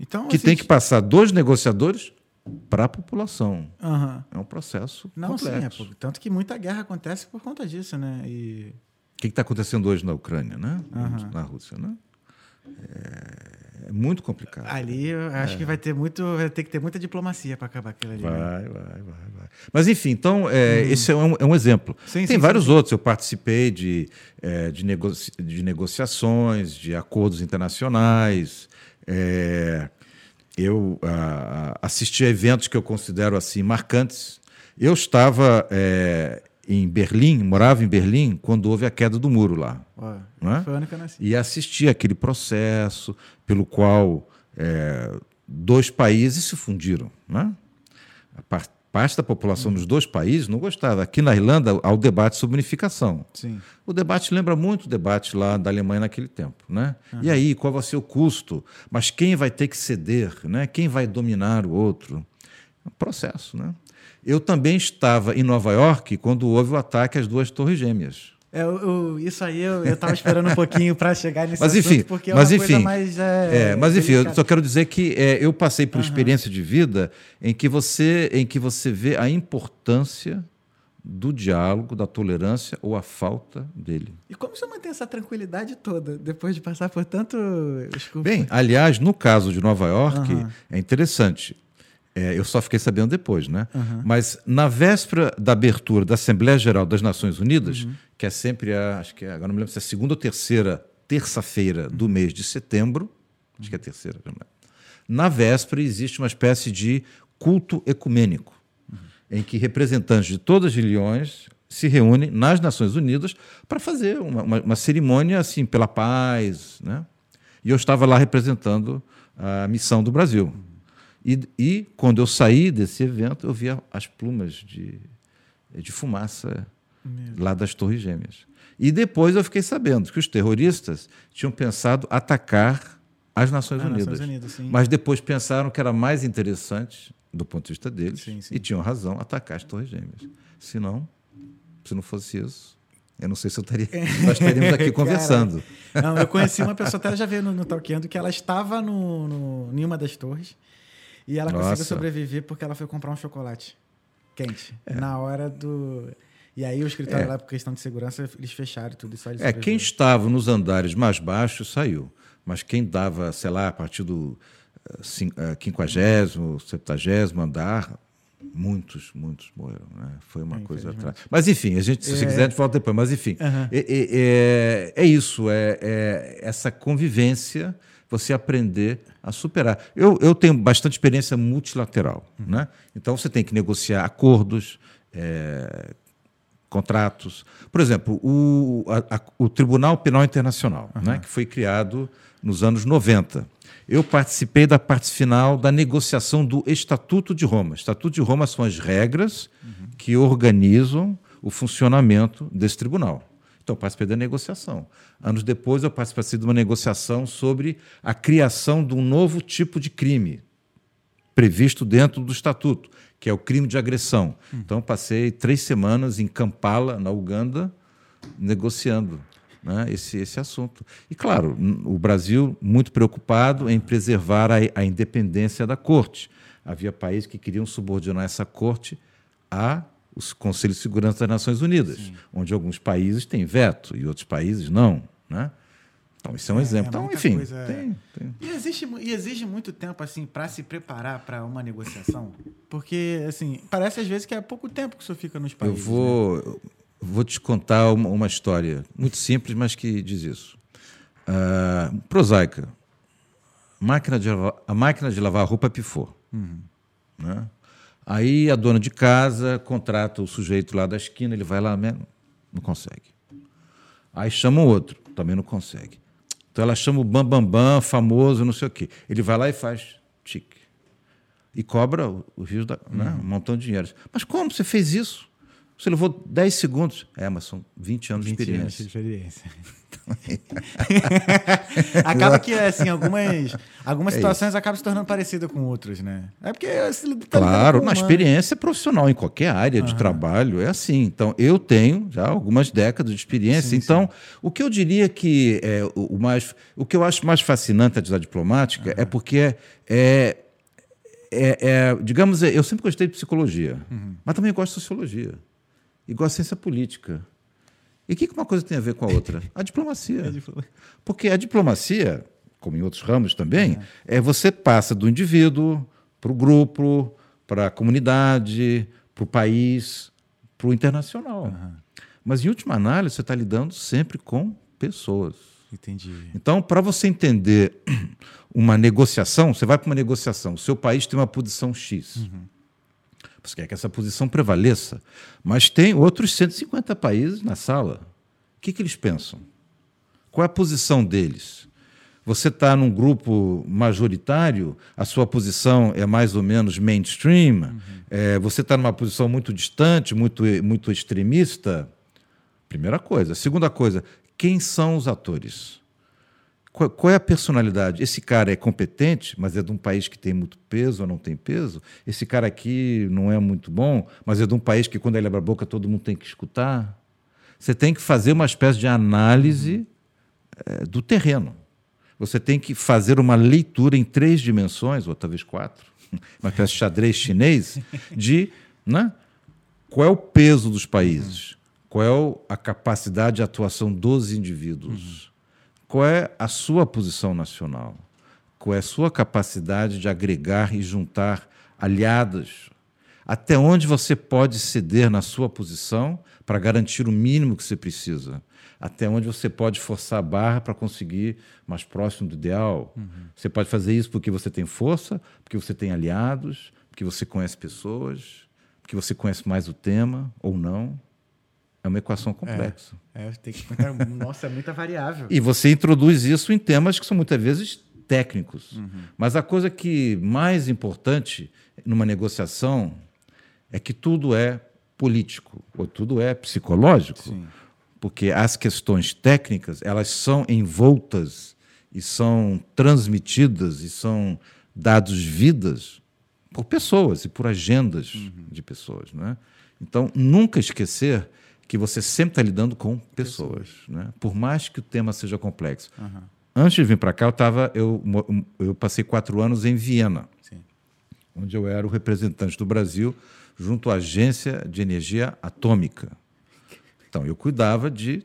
Então, que tem que passar dos negociadores para a população. Uhum. É um processo Não, complexo. Sim, é, tanto que muita guerra acontece por conta disso, né? E... O que está acontecendo hoje na Ucrânia, né? Uhum. Na Rússia, né? É, é muito complicado. Ali eu acho é. que vai ter muito, vai ter que ter muita diplomacia para acabar aquilo ali. Né? Vai, né? vai, vai, vai. Mas enfim, então é, hum. esse é um, é um exemplo. Sim, Tem sim, vários sim. outros. Eu participei de, é, de, negoci de negociações, de acordos internacionais. É, eu a, assisti a eventos que eu considero assim marcantes. Eu estava é, em Berlim, morava em Berlim, quando houve a queda do muro lá. Ué, né? E assisti aquele processo pelo qual é, dois países se fundiram. Né? A parte, parte da população dos dois países não gostava. Aqui na Irlanda, há o debate sobre unificação. Sim. O debate lembra muito o debate lá da Alemanha naquele tempo. Né? Uhum. E aí, qual vai ser o custo? Mas quem vai ter que ceder? Né? Quem vai dominar o outro? É um processo. Né? Eu também estava em Nova York quando houve o ataque às duas torres gêmeas. É, eu, isso aí eu estava esperando um pouquinho para chegar nesse mas, enfim, assunto, porque é mas, enfim, mais. É, é, mas enfim, eu só quero dizer que é, eu passei por uhum. experiência de vida em que você em que você vê a importância do diálogo, da tolerância ou a falta dele. E como você mantém essa tranquilidade toda depois de passar por tanto. Bem, aliás, no caso de Nova York, uhum. é interessante. É, eu só fiquei sabendo depois, né? Uhum. Mas na véspera da abertura da Assembleia Geral das Nações Unidas, uhum. que é sempre a, acho que é, agora não me lembro se é a segunda ou terceira terça-feira do mês de setembro, acho que é a terceira, na véspera existe uma espécie de culto ecumênico, uhum. em que representantes de todas as religiões se reúnem nas Nações Unidas para fazer uma, uma, uma, cerimônia assim pela paz, né? E eu estava lá representando a missão do Brasil. E, e, quando eu saí desse evento, eu via as plumas de, de fumaça lá das Torres Gêmeas. E depois eu fiquei sabendo que os terroristas tinham pensado atacar as Nações Unidas. Nações Unidas mas depois pensaram que era mais interessante, do ponto de vista deles, sim, sim. e tinham razão, atacar as Torres Gêmeas. Se não, se não fosse isso, eu não sei se eu estaria, nós estaríamos aqui conversando. Não, eu conheci uma pessoa, até já veio no, no Talkando, que ela estava no, no, em uma das torres e ela Nossa. conseguiu sobreviver porque ela foi comprar um chocolate quente. É. Na hora do. E aí o escritório é. lá, por questão de segurança, eles fecharam tudo. E só é, quem estava nos andares mais baixos saiu. Mas quem dava, sei lá, a partir do uh, quinquagésimo, septagésimo andar, muitos, muitos morreram. Né? Foi uma é, coisa atrás. Mas enfim, a gente, se você é... quiser, a gente volta depois. Mas enfim, uhum. é, é, é, isso, é, é essa convivência você aprender a superar. Eu, eu tenho bastante experiência multilateral. Né? Então, você tem que negociar acordos, é, contratos. Por exemplo, o, a, a, o Tribunal Penal Internacional, uhum. né, que foi criado nos anos 90. Eu participei da parte final da negociação do Estatuto de Roma. Estatuto de Roma são as regras uhum. que organizam o funcionamento desse tribunal. Então, eu participei da negociação. Anos depois, eu participei de uma negociação sobre a criação de um novo tipo de crime previsto dentro do Estatuto, que é o crime de agressão. Hum. Então, passei três semanas em Kampala, na Uganda, negociando né, esse, esse assunto. E, claro, o Brasil muito preocupado em preservar a, a independência da corte. Havia países que queriam subordinar essa corte a o Conselho de Segurança das Nações Unidas, Sim. onde alguns países têm veto e outros países não. Né? Então, isso é um é, exemplo. É então, enfim. Coisa... Tem, tem. E, existe, e exige muito tempo assim para se preparar para uma negociação? Porque, assim, parece às vezes que é pouco tempo que o senhor fica nos países. Eu vou, né? vou te contar uma, uma, história muito simples, mas que diz isso. Uh, prosaica. Máquina de, a máquina de lavar roupa pifou. Uhum. Né? Aí a dona de casa contrata o sujeito lá da esquina, ele vai lá, não consegue. Aí chama o outro, também não consegue. Então ela chama o Bambambam, Bam, Bam, famoso, não sei o quê. Ele vai lá e faz tique. E cobra o, o rio da, né, uhum. um montão de dinheiro. Mas como você fez isso? Você levou 10 segundos. É, mas são 20 anos 20 de experiência. Anos de experiência. acaba que, assim, algumas, algumas é situações acabam se tornando parecidas com outras, né? É porque. Tá claro, na experiência profissional, em qualquer área uhum. de trabalho, é assim. Então, eu tenho já algumas décadas de experiência. Sim, então, sim. o que eu diria que é o mais. O que eu acho mais fascinante da diplomática uhum. é porque é, é é, é, digamos, eu sempre gostei de psicologia, uhum. mas também gosto de sociologia gosto de ciência política. E o que uma coisa tem a ver com a outra? A diplomacia. Porque a diplomacia, como em outros ramos também, uhum. é você passa do indivíduo para o grupo, para a comunidade, para o país, para o internacional. Uhum. Mas, em última análise, você está lidando sempre com pessoas. Entendi. Então, para você entender uma negociação, você vai para uma negociação, o seu país tem uma posição X. Uhum. Você quer que essa posição prevaleça. Mas tem outros 150 países na sala. O que, que eles pensam? Qual é a posição deles? Você está num grupo majoritário, a sua posição é mais ou menos mainstream, uhum. é, você está numa posição muito distante, muito, muito extremista. Primeira coisa. Segunda coisa, quem são os atores? Qual, qual, é a personalidade? Esse cara é competente, mas é de um país que tem muito peso ou não tem peso? Esse cara aqui não é muito bom, mas é de um país que, quando ele abre a boca, todo mundo tem que escutar? Você tem que fazer uma espécie de análise é, do terreno. Você tem que fazer uma leitura em três dimensões, ou talvez quatro, uma espécie de xadrez chinês, de né, qual é o peso dos países qual é a capacidade de atuação dos indivíduos? Uhum. Qual é a sua posição nacional? Qual é a sua capacidade de agregar e juntar aliados? Até onde você pode ceder na sua posição para garantir o mínimo que você precisa? Até onde você pode forçar a barra para conseguir mais próximo do ideal? Uhum. Você pode fazer isso porque você tem força, porque você tem aliados, porque você conhece pessoas, porque você conhece mais o tema ou não. É uma equação complexa. É, é tem que Nossa, é muita variável. E você introduz isso em temas que são muitas vezes técnicos. Uhum. Mas a coisa que mais importante numa negociação é que tudo é político ou tudo é psicológico. Sim. Porque as questões técnicas, elas são envoltas e são transmitidas e são dados vidas por pessoas e por agendas uhum. de pessoas, né? Então, nunca esquecer que você sempre está lidando com pessoas, né? por mais que o tema seja complexo. Uhum. Antes de vir para cá, eu, tava, eu, eu passei quatro anos em Viena, Sim. onde eu era o representante do Brasil junto à Agência de Energia Atômica. Então, eu cuidava de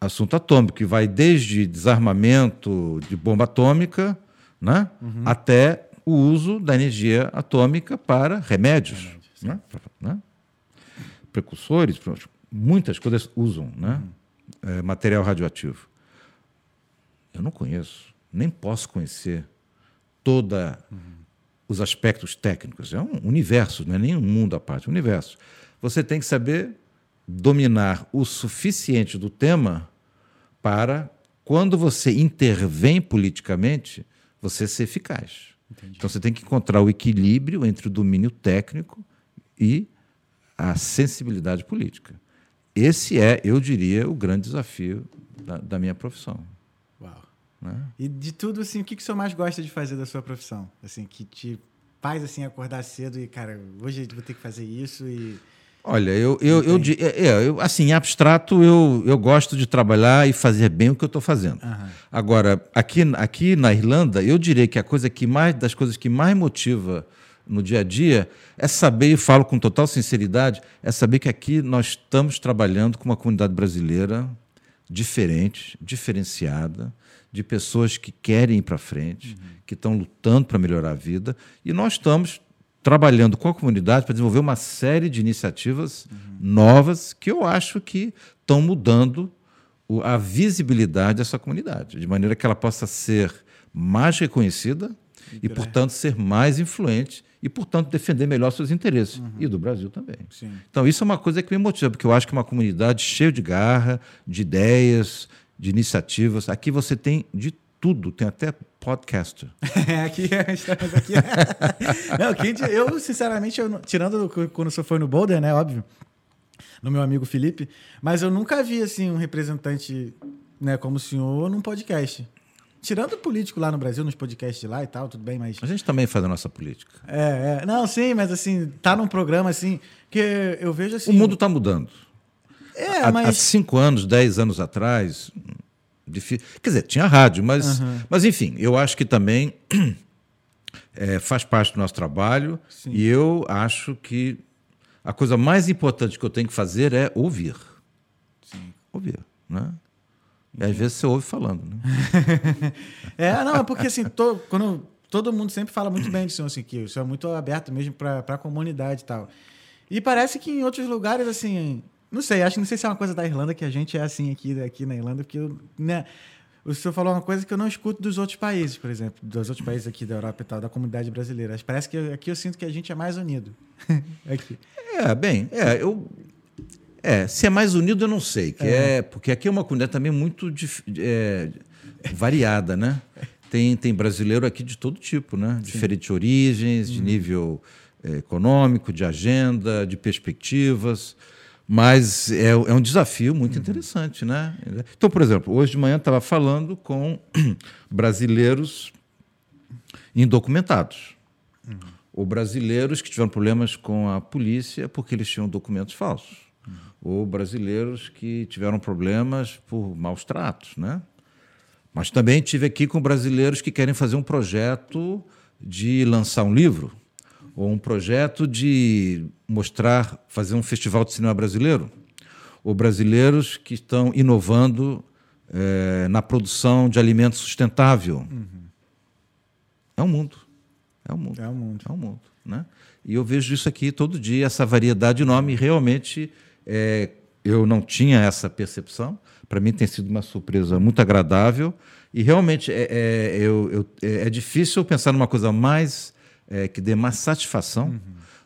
assunto atômico, que vai desde desarmamento de bomba atômica né, uhum. até o uso da energia atômica para remédios, remédios né, né, precursores, muitas coisas usam né? É, material radioativo. Eu não conheço, nem posso conhecer toda uhum. os aspectos técnicos. É um universo, não é nem um mundo à parte, é um universo. Você tem que saber dominar o suficiente do tema para, quando você intervém politicamente, você ser eficaz. Entendi. Então você tem que encontrar o equilíbrio entre o domínio técnico e a sensibilidade política. Esse é, eu diria, o grande desafio da, da minha profissão. Uau. Né? E de tudo, assim, o que, que o senhor mais gosta de fazer da sua profissão? Assim, que te faz assim acordar cedo e, cara, hoje eu vou ter que fazer isso e. Olha, eu, eu, eu, eu, é, eu, assim, em abstrato, eu, eu gosto de trabalhar e fazer bem o que eu estou fazendo. Uhum. Agora, aqui, aqui na Irlanda, eu diria que a coisa que mais, das coisas que mais motiva no dia a dia é saber, e falo com total sinceridade, é saber que aqui nós estamos trabalhando com uma comunidade brasileira diferente, diferenciada, de pessoas que querem ir para frente, uhum. que estão lutando para melhorar a vida, e nós estamos trabalhando com a comunidade para desenvolver uma série de iniciativas uhum. novas que eu acho que estão mudando a visibilidade dessa comunidade, de maneira que ela possa ser mais reconhecida e, portanto, ser mais influente e, portanto, defender melhor seus interesses. Uhum. E do Brasil também. Sim. Então, isso é uma coisa que me motiva, porque eu acho que é uma comunidade cheia de garra, de ideias, de iniciativas. Aqui você tem de tudo, tem até podcaster. É, aqui estamos aqui. Não, eu, sinceramente, eu, tirando quando você foi no Boulder, né? Óbvio. no meu amigo Felipe, mas eu nunca vi assim um representante, né, como o senhor num podcast. Tirando o político lá no Brasil, nos podcasts de lá e tal, tudo bem, mas. A gente também faz a nossa política. É, é. Não, sim, mas assim, tá num programa assim, que eu vejo assim. O mundo está mudando. É, há, mas. Há cinco anos, dez anos atrás. Difícil. Quer dizer, tinha rádio, mas, Uhum. mas enfim, eu acho que também é, faz parte do nosso trabalho Sim. e eu acho que a coisa mais importante que eu tenho que fazer é ouvir. Ouvir, né? E às vezes você ouve falando, né? É, não, é porque assim, to- quando todo mundo sempre fala muito bem do senhor assim, que o senhor é muito aberto mesmo para a comunidade e tal. E parece que em outros lugares, assim, não sei, acho que não sei se é uma coisa da Irlanda que a gente é assim aqui, aqui na Irlanda, porque eu, né, o senhor falou uma coisa que eu não escuto dos outros países, por exemplo, dos outros países aqui da Europa e tal, da comunidade brasileira. Parece que aqui eu sinto que a gente é mais unido. aqui. É, bem, é, eu. É, se é mais unido, eu não sei. Que é. porque aqui é uma comunidade também muito dif- é, variada, né? Tem, tem brasileiro aqui de todo tipo, né? Diferentes origens, de nível é, econômico, de agenda, de perspectivas. Mas é, é um desafio muito interessante, né? Então, por exemplo, hoje de manhã eu estava falando com brasileiros indocumentados ou brasileiros que tiveram problemas com a polícia porque eles tinham documentos falsos, ou brasileiros que tiveram problemas por maus tratos, né? Mas também tive aqui com brasileiros que querem fazer um projeto de lançar um livro ou um projeto de mostrar, fazer um festival de cinema brasileiro, ou brasileiros que estão inovando eh, na produção de alimento sustentável. É um mundo. É um mundo. É o mundo. É um mundo. Né? E eu vejo isso aqui todo dia, essa variedade enorme. E realmente é, eu não tinha essa percepção. Para mim tem sido uma surpresa muito agradável. E realmente é, é, eu, eu- é, é difícil pensar numa coisa mais é, que dê mais satisfação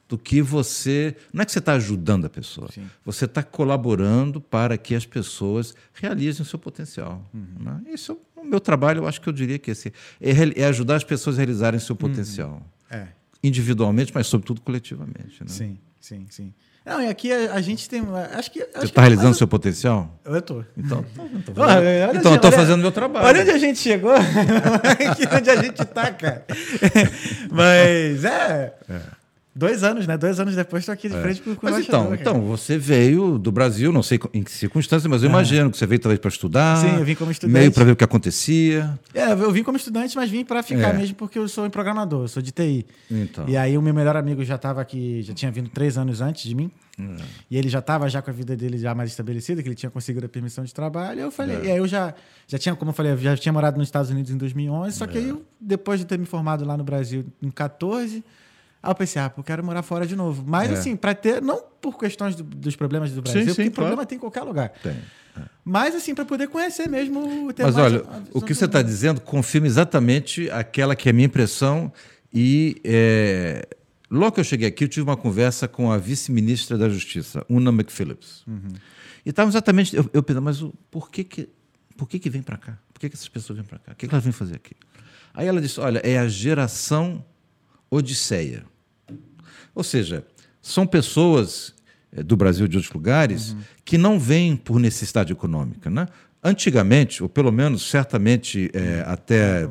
do que você. Não é que você está ajudando a pessoa, você está colaborando para que as pessoas realizem o seu potencial. né? Isso é o meu trabalho, eu acho que eu diria que esse é, é ajudar as pessoas a realizarem seu potencial. É. Individualmente, mas sobretudo coletivamente. Né? Sim, sim, sim. Não, e aqui a, a gente tem. Acho que. Você está realizando seu potencial? Eu tô. Então, Olha, olha então eu assim, estou olha- fazendo meu trabalho. Olha onde a gente chegou. Onde a gente tá, cara. Mas é. Dois anos, né? Dois anos depois estou aqui de frente com o Mas então, cara. então, você veio do Brasil, não sei em que circunstâncias, mas eu imagino que você veio talvez para estudar. Sim, eu vim como estudante. Meio para ver o que acontecia. É, eu vim como estudante, mas vim para ficar É. mesmo porque eu sou programador, eu sou de TI. Então. E aí o meu melhor amigo já estava aqui, já tinha vindo três anos antes de mim. E ele já estava já com a vida dele já mais estabelecida, que ele tinha conseguido a permissão de trabalho. Eu falei, e aí eu já, já tinha, como eu falei, eu já tinha morado nos Estados Unidos em 2011, só que aí eu, depois de ter me formado lá no Brasil em 14, aí eu pensei, ah, eu quero morar fora de novo. Mas É. assim, para ter, não por questões do- dos problemas do Brasil, sim, porque claro. problema tem em qualquer lugar. Tem. Mas assim, para poder conhecer mesmo, ter Mas mais olha, a- o que você está dizendo confirma exatamente aquela que é a minha impressão. E é, logo que eu cheguei aqui, eu tive uma conversa com a vice-ministra da Justiça, Una McPhillips. E estava exatamente. Eu, eu pensei, mas o, por que, que, por que, que vem para cá? Por que, que essas pessoas vêm para cá? O que, que elas vêm fazer aqui? Aí ela disse: olha, é a geração Odisseia. Ou seja, são pessoas eh, do Brasil e de outros lugares que não vêm por necessidade econômica. Né? Antigamente, ou pelo menos certamente eh, até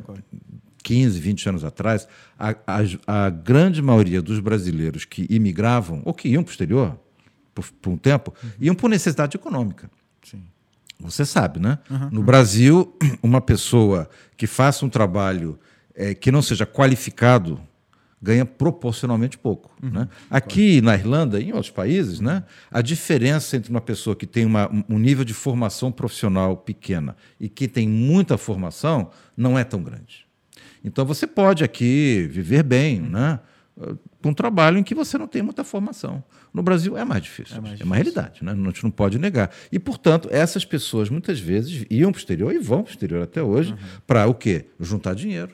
15, 20 anos atrás, a, a- a grande maioria dos brasileiros que imigravam, ou que iam para o exterior por, por um tempo, iam por necessidade econômica. Sim. Você sabe, né? No Brasil, uma pessoa que faça um trabalho eh, que não seja qualificado ganha proporcionalmente pouco. né? Aqui na Irlanda e em outros países, né, a diferença entre uma pessoa que tem uma- um- nível de formação profissional pequena e que tem muita formação não é tão grande. Então você pode aqui viver bem, né? Com um trabalho em que você não tem muita formação. No Brasil é mais difícil. É, mais uma realidade, né? A gente não pode negar. E, portanto, essas pessoas muitas vezes iam para o exterior e vão para o exterior até hoje para o quê? Juntar dinheiro.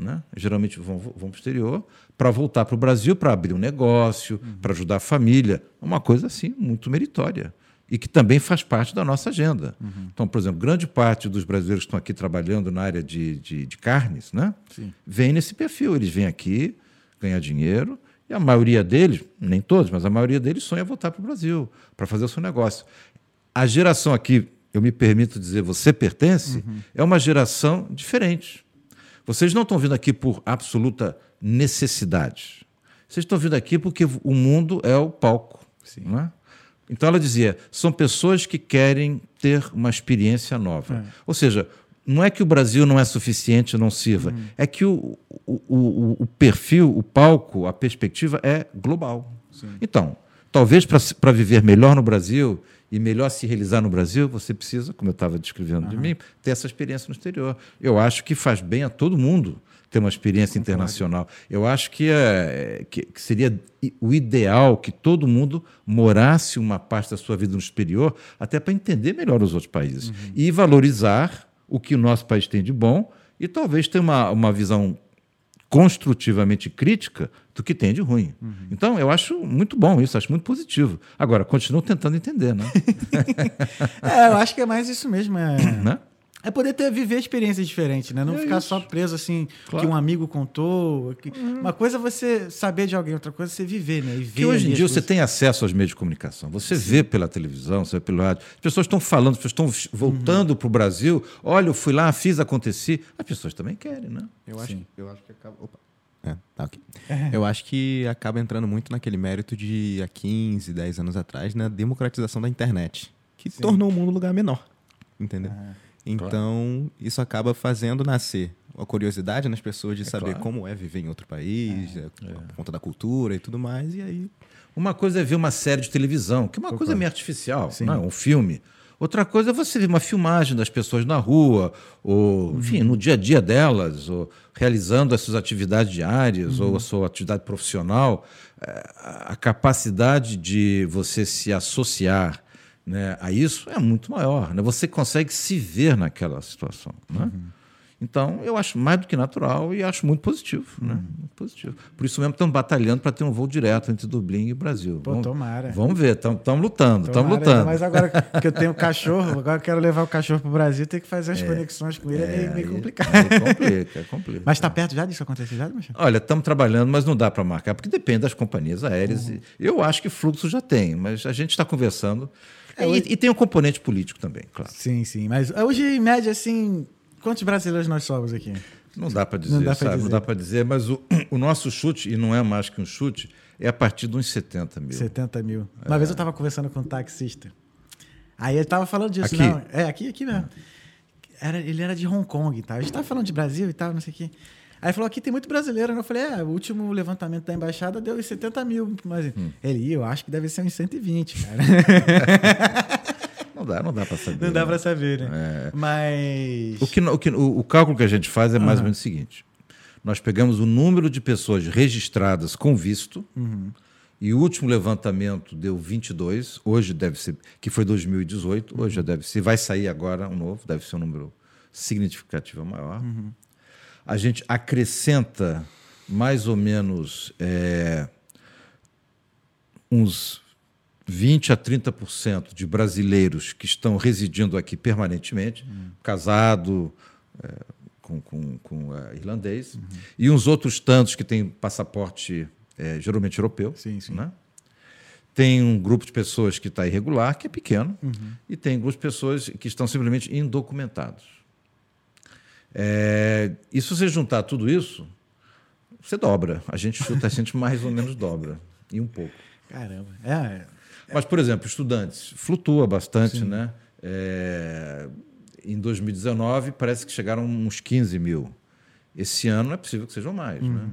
Né? Geralmente vão, vão para o exterior para voltar para o Brasil para abrir um negócio, para ajudar a família. Uma coisa assim, muito meritória. E que também faz parte da nossa agenda. Então, por exemplo, grande parte dos brasileiros que estão aqui trabalhando na área de, de, de carnes né? Sim. vem nesse perfil. Eles vêm aqui ganhar dinheiro E a maioria deles, nem todos, mas a maioria deles sonha voltar para o Brasil, para fazer o seu negócio. A geração aqui, eu me permito dizer, você pertence, uhum. é uma geração diferente. Vocês não estão vindo aqui por absoluta necessidade. Vocês estão vindo aqui porque o mundo é o palco. É? Então ela dizia: são pessoas que querem ter uma experiência nova. É. Ou seja, não é que o Brasil não é suficiente, não sirva, uhum. é que o, o, o, o, perfil, o palco, a perspectiva é global. Sim. Então, talvez para viver melhor no Brasil e melhor se realizar no Brasil, você precisa, como eu estava descrevendo uhum. de mim, ter essa experiência no exterior. Eu acho que faz bem a todo mundo ter uma experiência internacional. Eu acho que, é, que, que, seria o ideal que todo mundo morasse uma parte da sua vida no exterior, até para entender melhor os outros países uhum. e valorizar o que o nosso país tem de bom e talvez ter uma, uma visão construtivamente crítica do que tem de ruim. Uhum. Então, eu acho muito bom isso, acho muito positivo. Agora, continuo tentando entender, né? é, eu acho que é mais isso mesmo. É... Né? É poder ter, viver experiências diferentes, né? Não é ficar isso. só preso assim, claro. que um amigo contou. Que... Uhum. Uma coisa é você saber de alguém, outra coisa é você viver, né? E ver hoje em dia você tem acesso aos meios de comunicação. Você Sim. vê pela televisão, você vê pelo rádio. As pessoas estão falando, as pessoas estão voltando uhum. para o Brasil. Olha, eu fui lá, fiz, acontecer. As pessoas também querem, né? Eu acho, eu acho que acaba. Opa. É, tá ok. É. Eu acho que acaba entrando muito naquele mérito de há 15, 10 anos atrás, na democratização da internet, que Sim. tornou o mundo um lugar menor. Entendeu? É. Então, claro. isso acaba fazendo nascer a curiosidade nas pessoas de é saber claro. como é viver em outro país, é, é. por conta da cultura e tudo mais, e aí... Uma coisa é ver uma série de televisão, que é uma coisa meio artificial, não é? um filme. Outra coisa é você ver uma filmagem das pessoas na rua, ou, uhum. enfim, no dia a dia delas, ou realizando as suas atividades diárias, uhum. ou a sua atividade profissional. É, a capacidade de você se associar né, a isso é muito maior. Né? Você consegue se ver naquela situação. Né? Uhum. Então, eu acho mais do que natural e acho muito positivo. Né? Uhum. Muito positivo. Por isso mesmo estamos batalhando para ter um voo direto entre Dublin e Brasil. Pô, vamos, tomara. Vamos ver, estamos lutando, estamos lutando. Mas agora que eu tenho cachorro, agora eu quero levar o cachorro para o Brasil, tem que fazer as é, conexões com ele, é, é meio, meio complicado. É complica, é complica. Mas está perto já disso acontecer já, Michel? Olha, estamos trabalhando, mas não dá para marcar, porque depende das companhias aéreas. Uhum. Eu acho que fluxo já tem, mas a gente está conversando é, hoje... e, e, tem um componente político também, claro. Sim, sim. Mas hoje, em média, assim, quantos brasileiros nós somos aqui? Não dá para dizer, não dá sabe? Dizer. Não dá para dizer, mas o, o, nosso chute, e não é mais que um chute, é a partir de uns 70 mil. 70 mil. Uma é. vez eu estava conversando com um taxista. Aí ele estava falando disso. Aqui? Não, é, aqui, aqui mesmo. Era, ele era de Hong Kong, tá? A gente estava falando de Brasil e tal, não sei o quê. Aí falou, aqui tem muito brasileiro. Eu falei, é, o último levantamento da embaixada deu 70 mil. Mas hum. ele, eu acho que deve ser uns 120, cara. Não dá, não dá para saber. Não dá né? para saber, né? É. Mas. O, que, o, que, o, o, cálculo que a gente faz é mais uhum. ou menos o seguinte: nós pegamos o número de pessoas registradas com visto. Uhum. E o último levantamento deu 22, hoje deve ser, que foi 2018, hoje já deve ser, vai sair agora um novo, deve ser um número significativo maior. Uhum. A gente acrescenta mais ou menos é, uns 20 a 30% de brasileiros que estão residindo aqui permanentemente, uhum. casado é, com, com, com é, irlandês, uhum. e uns outros tantos que têm passaporte é, geralmente europeu. Sim, sim. Né? Tem um grupo de pessoas que está irregular, que é pequeno, uhum. e tem um grupo de pessoas que estão simplesmente indocumentados. É, e se você juntar tudo isso, você dobra. A gente chuta, a gente mais ou menos dobra. E um pouco. Caramba. É, mas, por exemplo, estudantes, flutua bastante, Sim. né? É, em 2019, parece que chegaram uns 15 mil. Esse ano é possível que sejam mais, uhum. né?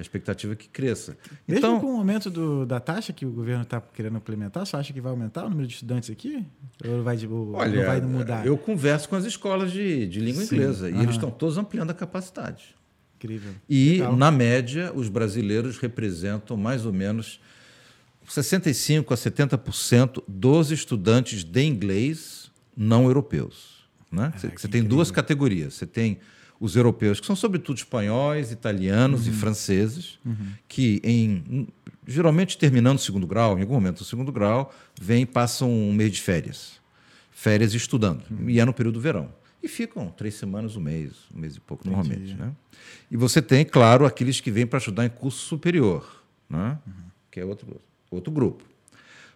A expectativa é que cresça. Mesmo então, com o aumento do, da taxa que o governo está querendo implementar, você acha que vai aumentar o número de estudantes aqui? Ou vai, ou olha, vai mudar? Eu converso com as escolas de, de língua Sim. inglesa uhum. e eles estão todos ampliando a capacidade. Incrível. E, Legal. na média, os brasileiros representam mais ou menos 65% a 70% dos estudantes de inglês não europeus. Né? Ah, você tem incrível. duas categorias. Você tem os europeus, que são sobretudo espanhóis, italianos uhum. e franceses, uhum. que em geralmente terminando o segundo grau, em algum momento do segundo grau, vêm e passam um mês de férias. Férias estudando. Uhum. E é no período do verão. E ficam três semanas, um mês, um mês e pouco, normalmente. Né? E você tem, claro, aqueles que vêm para estudar em curso superior né? Uhum. que é outro, outro grupo.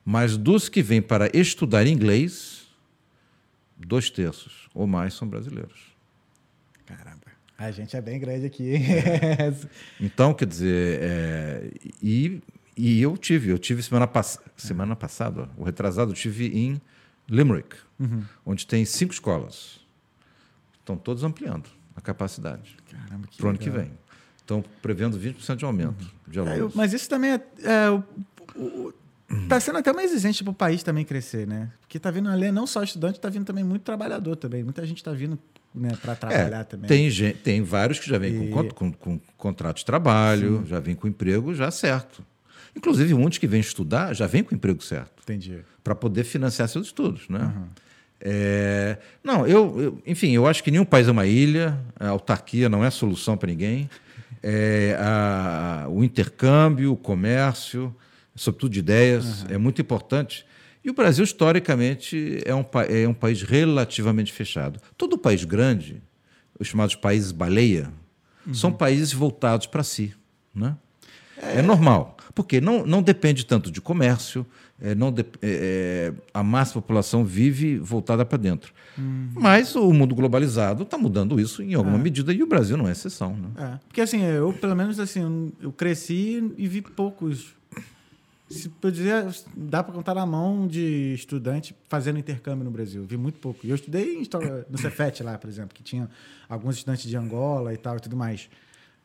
Mas dos que vêm para estudar inglês, dois terços ou mais são brasileiros. Caramba. A gente é bem grande aqui. então, quer dizer, é, e, e eu tive, eu tive semana, pass semana passada, o retrasado, eu tive em Limerick, uhum. onde tem cinco escolas. Estão todos ampliando a capacidade para o ano que vem. Estão prevendo 20% de aumento uhum. de alunos. É, mas isso também é, é Está sendo até mais exigente para o país também crescer, né? Porque está vindo ali não só estudante, está vindo também muito trabalhador também. Muita gente está vindo né, para trabalhar é, também. Tem, gente, tem vários que já vêm e... com, com, com, contrato de trabalho, Sim. já vêm com emprego já certo. Inclusive, muitos que vêm estudar já vêm com emprego certo. Entendi. Para poder financiar seus estudos, né? Uhum. É, não, eu, eu, enfim, eu acho que nenhum país é uma ilha, a autarquia não é solução para ninguém. É, a, o intercâmbio, o comércio, sobretudo de ideias, uhum. é muito importante. E o Brasil, historicamente, é um, é um país relativamente fechado. Todo país grande, os chamados países baleia, uhum. são países voltados para si. Né? É... é... normal, porque não, não depende tanto de comércio, é, não de, é, é a massa população vive voltada para dentro. Uhum. Mas o mundo globalizado está mudando isso em alguma é. medida e o Brasil não é exceção. Né? É. Porque assim, eu pelo menos assim, eu cresci e vi poucos se dizer, dá para contar na mão de estudante fazendo intercâmbio no Brasil. Vi muito pouco. E eu estudei no Cefet lá, por exemplo, que tinha alguns estudantes de Angola e tal e tudo mais.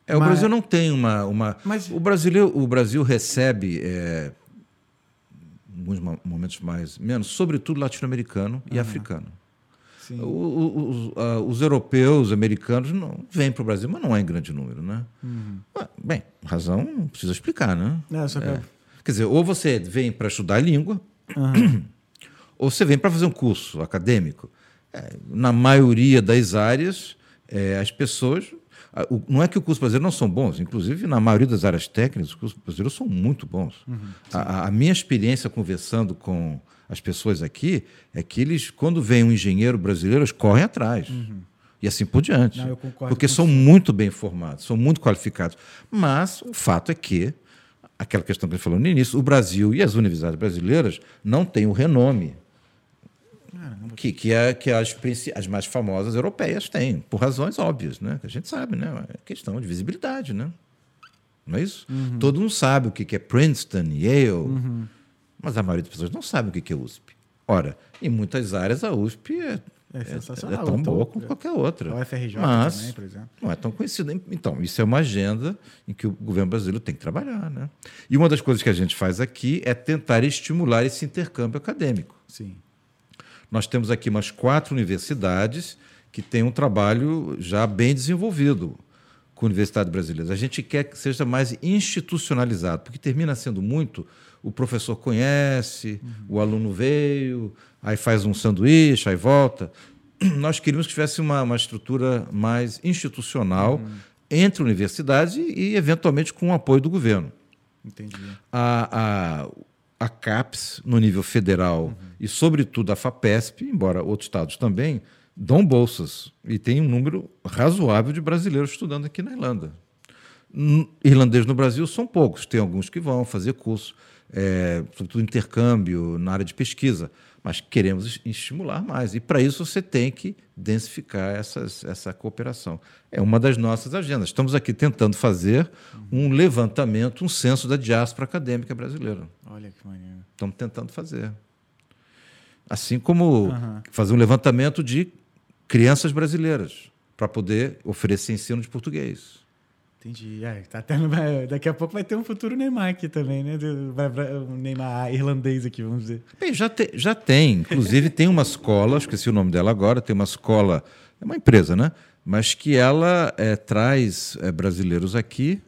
É, Mas... o Brasil não tem uma. uma... Mas... o, Brasil, o Brasil recebe, é, alguns momentos mais menos, sobretudo latino-americano e uhum. africano. O, o, os, uh, os, europeus, americanos, não vêm para o Brasil, mas não é em grande número, né? Uhum. Bem, razão não precisa explicar, né? É, só que é. Quer dizer, ou você vem para estudar a língua, uhum. ou você vem para fazer um curso acadêmico. É, na maioria das áreas, é, as pessoas. Não é que o curso brasileiro não são bons, inclusive na maioria das áreas técnicas, os cursos brasileiros são muito bons. Uhum, a, a, minha experiência conversando com as pessoas aqui é que eles, quando vem um engenheiro brasileiro, eles correm atrás. Uhum. E assim por diante. Não, porque são muito bem formados, são muito qualificados. Mas o fato é que aquela questão que ele falou no início, o Brasil e as universidades brasileiras não têm o renome que, que, é, que as, as mais famosas europeias têm, por razões óbvias, né? que a gente sabe, né? é questão de visibilidade. Né? Não é isso? Uhum. Todo mundo sabe o que é Princeton, Yale, uhum. mas a maioria das pessoas não sabe o que é USP. Ora, em muitas áreas a USP é é, é, é tão boa como qualquer outra. O FRJ mas também, por exemplo. Não é tão conhecida. Então, isso é uma agenda em que o governo brasileiro tem que trabalhar. Né? E uma das coisas que a gente faz aqui é tentar estimular esse intercâmbio acadêmico. Sim. Nós temos aqui umas quatro universidades que têm um trabalho já bem desenvolvido com universidades brasileiras. A gente quer que seja mais institucionalizado, porque termina sendo muito o professor conhece, uhum. o aluno veio, aí faz um sanduíche, aí volta. Nós queríamos que tivesse uma, uma estrutura mais institucional uhum. entre universidades e, e, eventualmente, com o apoio do governo. Entendi. A, a, a CAPES, no nível federal, uhum. e, sobretudo, a FAPESP, embora outros estados também, dão bolsas. E tem um número razoável de brasileiros estudando aqui na Irlanda. Irlandeses no Brasil são poucos, tem alguns que vão fazer curso, é, sobretudo intercâmbio na área de pesquisa mas queremos estimular mais. E para isso você tem que densificar essas, essa cooperação. É uma das nossas agendas. Estamos aqui tentando fazer um levantamento, um censo da diáspora acadêmica brasileira. Olha que maneiro. Estamos tentando fazer. Assim como uhum. fazer um levantamento de crianças brasileiras para poder oferecer ensino de português. Entendi. É, tá tendo, daqui a pouco vai ter um futuro Neymar aqui também, né? Um Neymar irlandês aqui, vamos dizer. Bem, já, te, já tem. Inclusive, tem uma escola, esqueci o nome dela agora, tem uma escola, é uma empresa, né? Mas que ela é, traz é, brasileiros aqui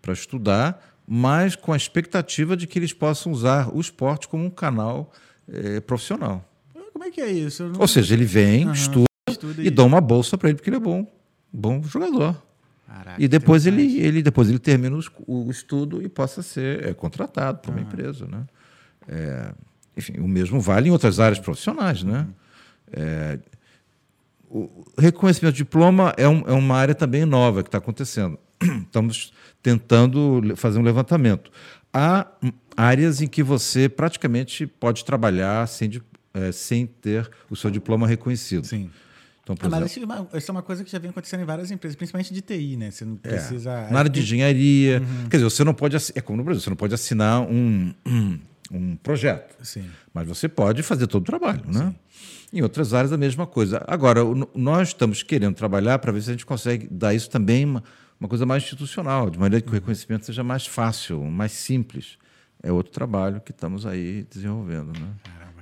para estudar, mas com a expectativa de que eles possam usar o esporte como um canal é, profissional. Como é que é isso? Não... Ou seja, ele vem, uhum. estuda, estuda e, dá uma bolsa para ele, porque ele é bom, bom jogador. Caraca, e depois ele, ele, depois ele termina o, estudo e possa ser é, contratado por uma ah. empresa. Né? É, enfim, o mesmo vale em outras áreas profissionais. Né? É, o reconhecimento de diploma é, um, é uma área também nova que está acontecendo. Estamos tentando fazer um levantamento. Há áreas em que você praticamente pode trabalhar sem, é, sem ter o seu diploma reconhecido. Sim. Então, ah, mas isso é uma coisa que já vem acontecendo em várias empresas, principalmente de TI, né? Você não é, precisa. É, na área de engenharia. Uhum. Quer dizer, você não pode. É como no Brasil, você não pode assinar um, um, projeto. Sim. Mas você pode fazer todo o trabalho, né? Em outras áreas, a mesma coisa. Agora, nós estamos querendo trabalhar para ver se a gente consegue dar isso também uma, uma coisa mais institucional, de maneira que o uhum. reconhecimento seja mais fácil, mais simples. É outro trabalho que estamos aí desenvolvendo, né?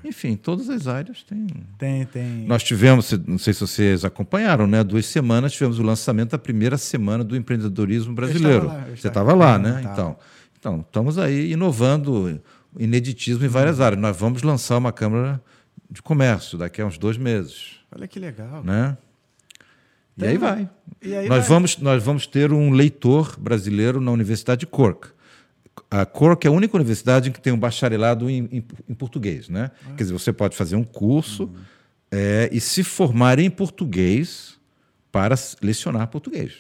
Enfim, todas as áreas têm. Tem, tem. Nós tivemos, não sei se vocês acompanharam, né? Duas semanas tivemos o lançamento da primeira semana do empreendedorismo brasileiro. Lá, Você estava lá, né? Então, então, estamos aí inovando ineditismo em várias áreas. Nós vamos lançar uma Câmara de Comércio daqui a uns dois meses. Olha que legal. Né? E aí vai. E aí nós, vai. Vamos, nós vamos ter um leitor brasileiro na Universidade de Cork a Cork é a única universidade que tem um bacharelado em, em, em português, né? Ah. Quer dizer, você pode fazer um curso uhum. é, e se formar em português para lecionar português.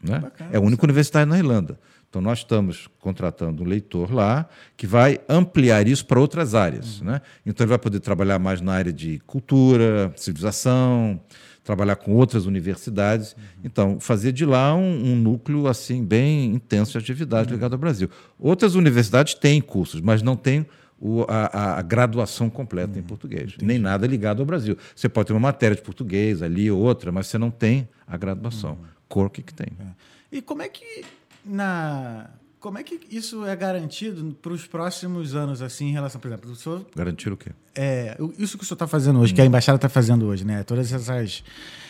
Né? Bacana, é a única universidade na Irlanda. Então, nós estamos contratando um leitor lá que vai ampliar isso para outras áreas. Uhum. Né? Então, ele vai poder trabalhar mais na área de cultura, civilização, trabalhar com outras universidades. Uhum. Então, fazer de lá um, um, núcleo assim bem intenso de atividade uhum. ligado ao Brasil. Outras universidades têm cursos, mas não têm o, a, a, graduação completa uhum. em português. Entendi. Nem nada ligado ao Brasil. Você pode ter uma matéria de português ali, outra, mas você não tem a graduação. Uhum. Cork que tem. É. E como é que na como é que isso é garantido para os próximos anos, assim, em relação, por exemplo, o senhor... Garantir o quê? É, isso que o senhor está fazendo hoje, hum. que a embaixada está fazendo hoje, né? Todas essas,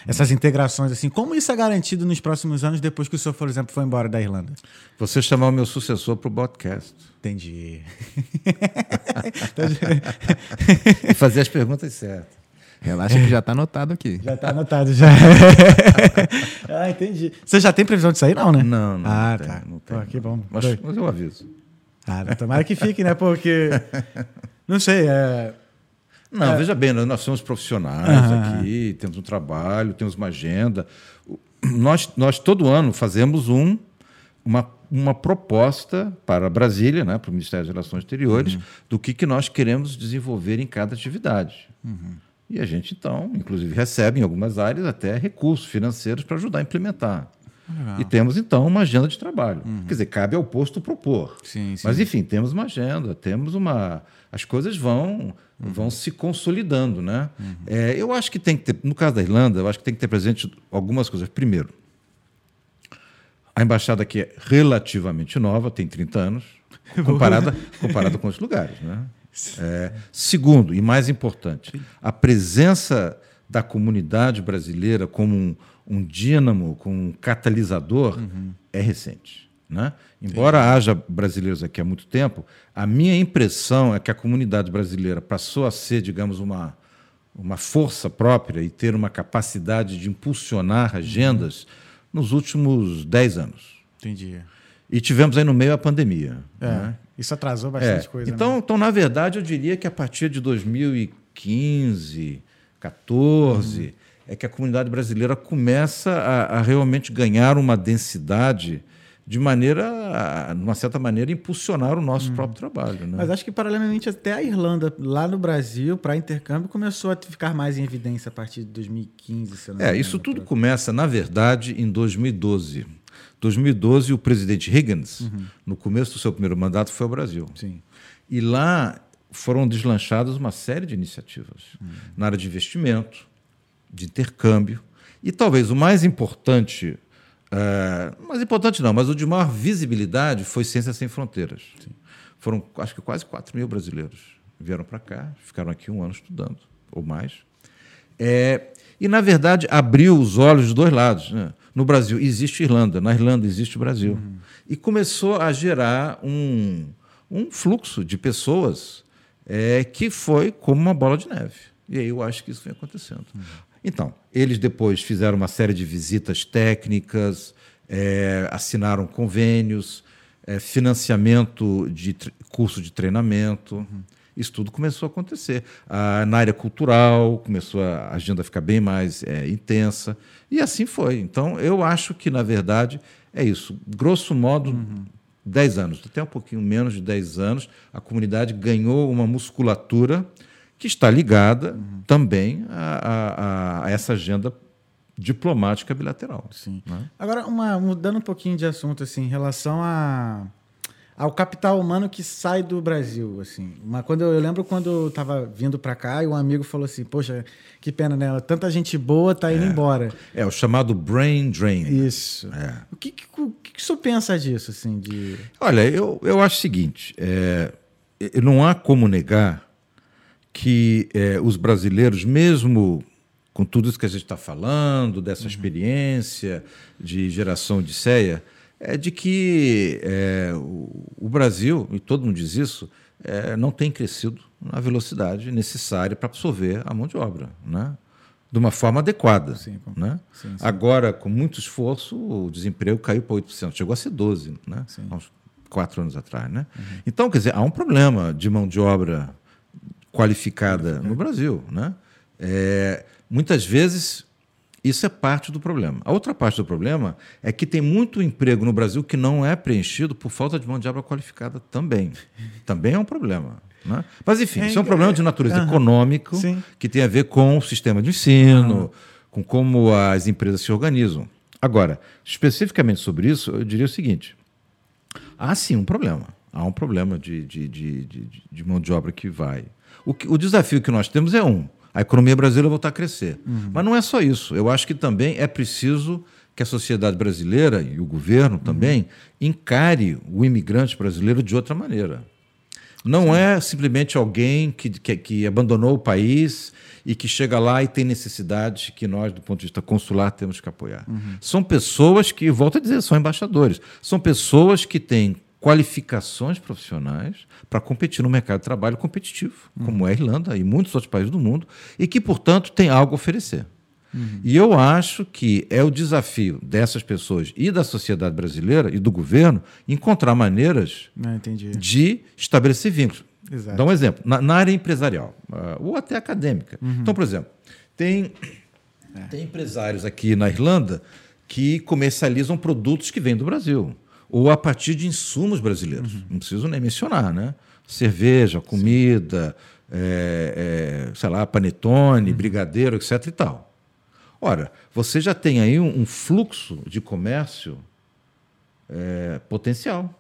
essas integrações, assim, como isso é garantido nos próximos anos, depois que o senhor, por exemplo, foi embora da Irlanda? Você chamar o meu sucessor para o podcast. Entendi. e fazer as perguntas certas. Relaxa que já está anotado aqui. Já está anotado, já. ah, entendi. Você já tem previsão de sair, não, né? Não, não. Ah, não tá. Tem, não tem. Pô, que bom. Mas, mas eu aviso. Ah, tomara que fique, né? Porque. Não sei, é. Não, é... veja bem, nós somos profissionais aqui, temos um trabalho, temos uma agenda. Nós, nós todo ano fazemos um, uma, uma proposta para Brasília, né, para o Ministério das Relações Exteriores, uhum. do que, que nós queremos desenvolver em cada atividade. Uhum. E a gente, então, inclusive, recebe em algumas áreas até recursos financeiros para ajudar a implementar. Legal. E temos, então, uma agenda de trabalho. Uhum. Quer dizer, cabe ao posto propor. Sim, sim. Mas, enfim, temos uma agenda, temos uma. As coisas vão, uhum. vão se consolidando. Né? Uhum. É, eu acho que tem que ter, no caso da Irlanda, eu acho que tem que ter presente algumas coisas. Primeiro, a embaixada aqui é relativamente nova, tem 30 anos, comparada, comparada com os lugares. Né? É, segundo, e mais importante, a presença da comunidade brasileira como um, um dínamo, como um catalisador, uhum. é recente. Né? Embora Sim. haja brasileiros aqui há muito tempo, a minha impressão é que a comunidade brasileira passou a ser, digamos, uma, uma força própria e ter uma capacidade de impulsionar agendas uhum. nos últimos dez anos. Entendi. E tivemos aí no meio a pandemia. É. Né? Isso atrasou bastante é. coisa. Então, né? então, na verdade, eu diria que a partir de 2015, 14, uhum. é que a comunidade brasileira começa a, a, realmente ganhar uma densidade de maneira, de uma certa maneira, impulsionar o nosso uhum. próprio trabalho. Né? Mas acho que, paralelamente, até a Irlanda, lá no Brasil, para intercâmbio, começou a ficar mais em evidência a partir de 2015. Se não é, isso tudo começa, na verdade, em 2012. 2012, o presidente Higgins, uhum. no começo do seu primeiro mandato, foi ao Brasil. Sim. E lá foram deslanchadas uma série de iniciativas uhum. na área de investimento, de intercâmbio, e talvez o mais importante, uh, mais importante não, mas o de maior visibilidade foi Ciência Sem Fronteiras. Sim. Foram, acho que quase 4 mil brasileiros vieram para cá, ficaram aqui um ano estudando, ou mais. É, e, na verdade, abriu os olhos dos dois lados. Né? No Brasil existe Irlanda, na Irlanda existe o Brasil. Uhum. E começou a gerar um, um fluxo de pessoas é, que foi como uma bola de neve. E aí eu acho que isso vem acontecendo. Uhum. Então, eles depois fizeram uma série de visitas técnicas, é, assinaram convênios, é, financiamento de curso de treinamento. Uhum. Isso tudo começou a acontecer. Ah, na área cultural, começou a agenda a ficar bem mais é, intensa, e assim foi. Então, eu acho que, na verdade, é isso. Grosso modo, uhum. 10 anos, até um pouquinho menos de 10 anos, a comunidade ganhou uma musculatura que está ligada uhum. também a, a, a, essa agenda diplomática bilateral. Sim. Né? Agora, uma, mudando um pouquinho de assunto, assim, em relação a ao capital humano que sai do Brasil, assim. Uma, quando eu, eu lembro quando eu estava vindo para cá e um amigo falou assim, poxa, que pena, né? Tanta gente boa tá indo é. embora. É o chamado brain drain. Isso. É. O que, que, o que, que o senhor pensa disso, assim? De... Olha, eu, eu acho o seguinte, é, não há como negar que é, os brasileiros, mesmo com tudo isso que a gente está falando, dessa uhum. experiência de geração de ceia, é de que é, o, Brasil, e todo mundo diz isso, é, não tem crescido na velocidade necessária para absorver a mão de obra, né? de uma forma adequada. Sim, né? Sim, sim. Agora, com muito esforço, o desemprego caiu para 8%, chegou a ser 12%, né? há uns quatro anos atrás. Né? Uhum. Então, quer dizer, há um problema de mão de obra qualificada no Brasil. Né? É, muitas vezes isso é parte do problema. A outra parte do problema é que tem muito emprego no Brasil que não é preenchido por falta de mão de obra qualificada também. Também é um problema. Né? Mas, enfim, é, isso é um problema de natureza uhum. econômico sim. que tem a ver com o sistema de ensino, uhum. com como as empresas se organizam. Agora, especificamente sobre isso, eu diria o seguinte: há sim um problema. Há um problema de, de, de, de, de mão de obra que vai. O, que, o desafio que nós temos é um a economia brasileira voltar a crescer. Uhum. Mas não é só isso. Eu acho que também é preciso que a sociedade brasileira e o governo também uhum. encare o imigrante brasileiro de outra maneira. Não Sim. é simplesmente alguém que, que, que, abandonou o país e que chega lá e tem necessidade que nós, do ponto de vista consular, temos que apoiar. Uhum. São pessoas que, volto a dizer, são embaixadores. São pessoas que têm qualificações profissionais para competir no mercado de trabalho competitivo, uhum. como é a Irlanda e muitos outros países do mundo, e que, portanto, tem algo a oferecer. Uhum. E eu acho que é o desafio dessas pessoas e da sociedade brasileira e do governo encontrar maneiras ah, de estabelecer vínculos. Exato. Dá um exemplo. Na, na área empresarial, uh, ou até acadêmica. Uhum. Então, por exemplo, tem, é. tem empresários aqui na Irlanda que comercializam produtos que vêm do Brasil ou a partir de insumos brasileiros. Uhum. Não preciso nem mencionar, né? Cerveja, comida, é, é, sei lá, panetone, uhum. brigadeiro, etc. e tal. Ora, você já tem aí um, um fluxo de comércio é, potencial.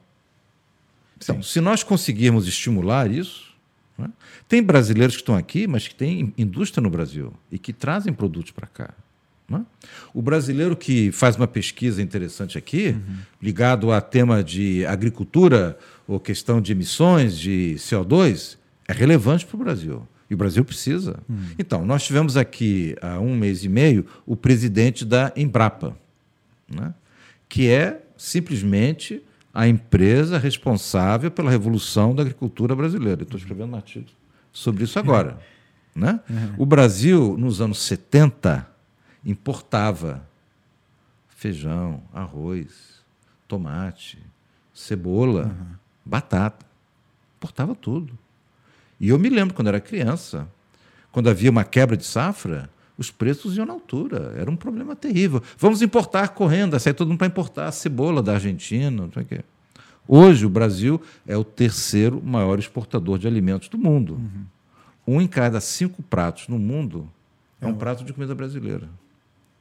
Então, Sim. se nós conseguirmos estimular isso, né? tem brasileiros que estão aqui, mas que têm indústria no Brasil e que trazem produtos para cá. Né? O brasileiro que faz uma pesquisa interessante aqui, uhum. ligado a tema de agricultura ou questão de emissões de CO2, é relevante para o Brasil. E o Brasil precisa. Uhum. Então, nós tivemos aqui há um mês e meio o presidente da Embrapa, né? que é simplesmente a empresa responsável pela revolução da agricultura brasileira. Estou escrevendo um artigo sobre isso agora. Né? Uhum. O Brasil, nos anos 70, importava feijão, arroz, tomate, cebola, uhum. batata. Importava tudo. E eu me lembro quando era criança, quando havia uma quebra de safra, os preços iam na altura. Era um problema terrível. Vamos importar correndo, sai todo mundo para importar a cebola da Argentina, não sei o quê. Hoje, o Brasil é o terceiro maior exportador de alimentos do mundo. Uhum. Um em cada cinco pratos no mundo é um prato de comida brasileira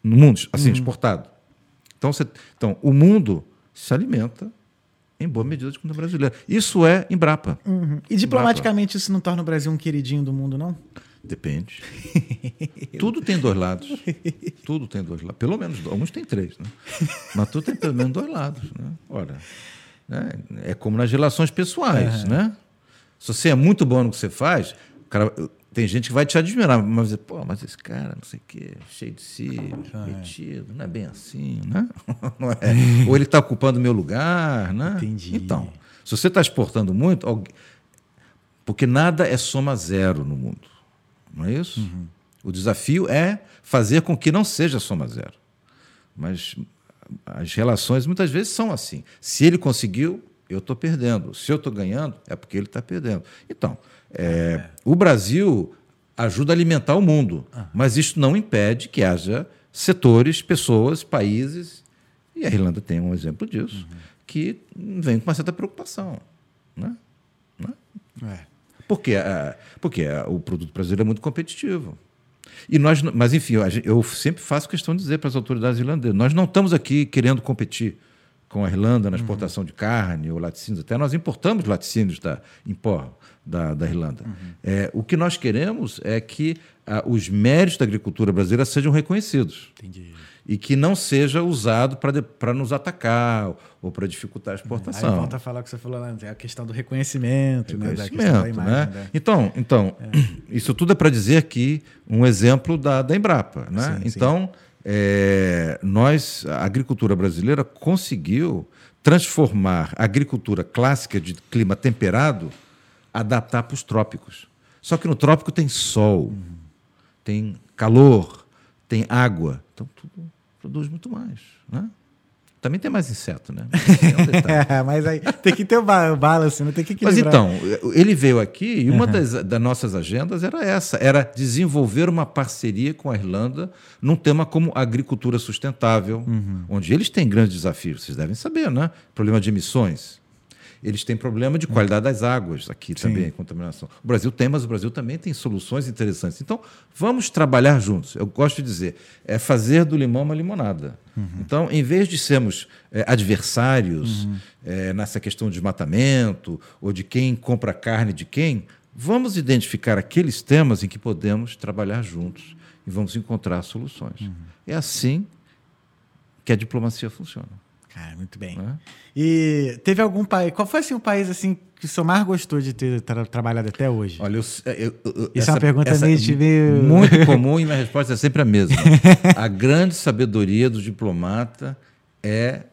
no mundo, assim, uhum. exportado. Então, você, então, o mundo se alimenta em boa medida de comida brasileira. Isso é Embrapa. Uhum. E diplomaticamente Embrapa. isso não torna o Brasil um queridinho do mundo, não? Depende. tudo tem dois lados. Tudo tem dois lados. Pelo menos, alguns tem três, né? Mas tudo tem pelo menos dois lados. Né? Ora, né? é como nas relações pessoais, uhum. né? Se você é muito bom no que você faz, o cara, tem gente que vai te admirar, mas pô, mas esse cara, não sei o quê, cheio de si, ah, metido, não é bem assim, né? Não é. Ou ele está ocupando meu lugar, né? Entendi. Então, se você está exportando muito, porque nada é soma zero no mundo, não é isso? Uhum. O desafio é fazer com que não seja soma zero. Mas as relações muitas vezes são assim. Se ele conseguiu, eu estou perdendo. Se eu estou ganhando, é porque ele está perdendo. Então, É, o Brasil ajuda a alimentar o mundo, uhum. mas isso não impede que haja setores, pessoas, países, e a Irlanda tem um exemplo disso, uhum. que vem com uma certa preocupação. Né? né? É. Porque, porque o produto brasileiro é muito competitivo. E nós, mas enfim, eu sempre faço questão de dizer para as autoridades irlandesas: nós não estamos aqui querendo competir com a Irlanda na exportação uhum. de carne ou laticínios, até nós importamos laticínios da Impor, da, da Irlanda. Uhum. É, o que nós queremos é que ah, os méritos da agricultura brasileira sejam reconhecidos. Entendi. E que não seja usado para nos atacar ou para dificultar a exportação. Aí volta a falar o que você falou antes, é a questão do reconhecimento, reconhecimento né? Da imagem, né? né? Então, então é. isso tudo é para dizer aqui um exemplo da, da Embrapa. Né? Sim, então, sim. É, nós, a agricultura brasileira conseguiu transformar a agricultura clássica de clima temperado adaptar para os trópicos. Só que no trópico tem sol, uhum. tem calor, tem água. Então tudo produz muito mais. Né? Também tem mais inseto, né? É um mas aí tem que ter o balance, não tem que equilibrar. Mas então, ele veio aqui e uma uhum. das, das, nossas agendas era essa, era desenvolver uma parceria com a Irlanda num tema como agricultura sustentável, uhum. onde eles têm grandes desafios, vocês devem saber, né? Problema de emissões, eles têm problema de qualidade das águas aqui Sim. também, contaminação. O Brasil tem, mas o Brasil também tem soluções interessantes. Então, vamos trabalhar juntos. Eu gosto de dizer, é fazer do limão uma limonada. Uhum. Então, em vez de sermos é, adversários uhum. é, nessa questão de desmatamento ou de quem compra carne de quem, vamos identificar aqueles temas em que podemos trabalhar juntos e vamos encontrar soluções. Uhum. É assim que a diplomacia funciona. Cara, muito bem. É? E teve algum país. Qual foi assim, o país assim que o senhor mais gostou de ter tra trabalhado até hoje? Olha, eu, eu, eu, Isso essa, é uma pergunta essa, meio, meio... Muito comum e minha resposta é sempre a mesma. a grande sabedoria do diplomata é,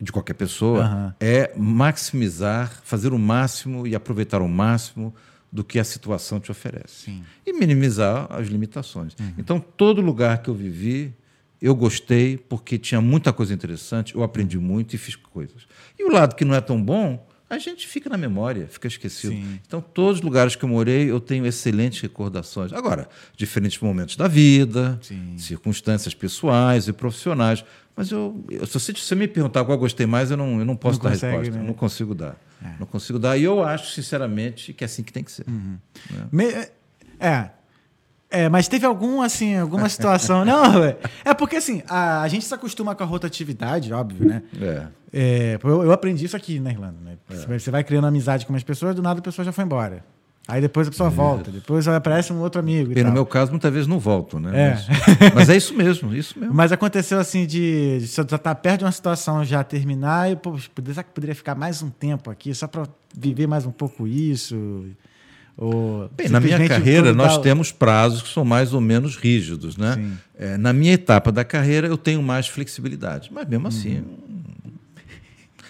de qualquer pessoa, uhum. é maximizar, fazer o máximo e aproveitar o máximo do que a situação te oferece. Sim. E minimizar as limitações. Uhum. Então, todo lugar que eu vivi, eu gostei porque tinha muita coisa interessante, eu aprendi muito e fiz coisas. E o lado que não é tão bom, a gente fica na memória, fica esquecido. Sim. Então, todos os lugares que eu morei, eu tenho excelentes recordações. Agora, diferentes momentos da vida, Sim. circunstâncias pessoais e profissionais. Mas eu, eu se você me perguntar qual eu gostei mais, eu não, eu não posso não dar consegue, resposta. Né? Não consigo dar. É. Não consigo dar. E eu acho, sinceramente, que é assim que tem que ser. Uhum. Né? Me, é, é, mas teve algum, assim, alguma situação. Não, é, porque assim, a, a, gente se acostuma com a rotatividade, óbvio, né? É. é eu, eu, aprendi isso aqui na Irlanda, né? É. Você vai criando amizade com as pessoas, do nada a pessoa já foi embora. Aí depois a pessoa volta, depois aparece um outro amigo. E, e no meu caso, muitas vezes não volto, né? É. Mas, mas, é isso mesmo, isso mesmo. Mas aconteceu assim de, de você estar tá perto de uma situação já terminar e, pô, será que poderia ficar mais um tempo aqui só para viver mais um pouco isso? Ou Bem, na minha carreira, nós dá... temos prazos que são mais ou menos rígidos. Né? É, na minha etapa da carreira, eu tenho mais flexibilidade. Mas mesmo assim. Uhum.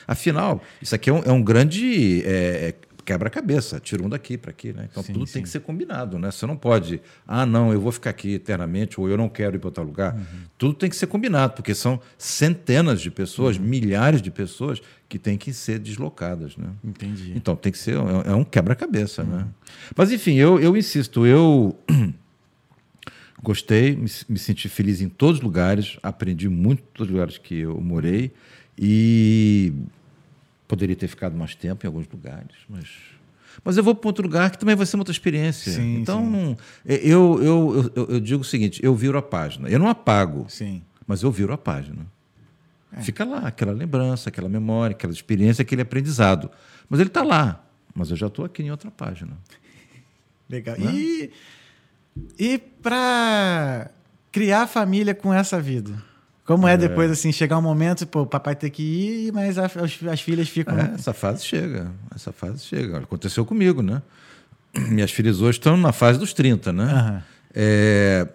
Afinal, isso aqui é um, é um grande é, é quebra-cabeça, tira um daqui para aqui, né? Então sim, tudo sim. tem que ser combinado, né? Você não pode, ah, não, eu vou ficar aqui eternamente ou eu não quero ir para outro lugar. Uhum. Tudo tem que ser combinado, porque são centenas de pessoas, uhum. milhares de pessoas que têm que ser deslocadas, né? Entendi. Então tem que ser, é um quebra-cabeça, né? uhum. né? Mas enfim, eu, eu insisto, eu gostei, me, me senti feliz em todos os lugares, aprendi muito em todos os lugares que eu morei e Poderia ter ficado mais tempo em alguns lugares, mas. Mas eu vou para outro lugar que também vai ser uma outra experiência. Sim, então, sim. Eu, eu, eu, eu, digo o seguinte: eu viro a página. Eu não apago, sim. mas eu viro a página. É. Fica lá, aquela lembrança, aquela memória, aquela experiência, aquele aprendizado. Mas ele está lá. Mas eu já estou aqui em outra página. Legal. Né? E, e para criar família com essa vida? Como é, é depois, assim, chegar um momento, pô, o papai tem que ir, mas as, as filhas ficam. É, essa fase chega. Essa fase chega. Aconteceu comigo, né? Minhas filhas hoje estão na fase dos 30, né? Uhum. É,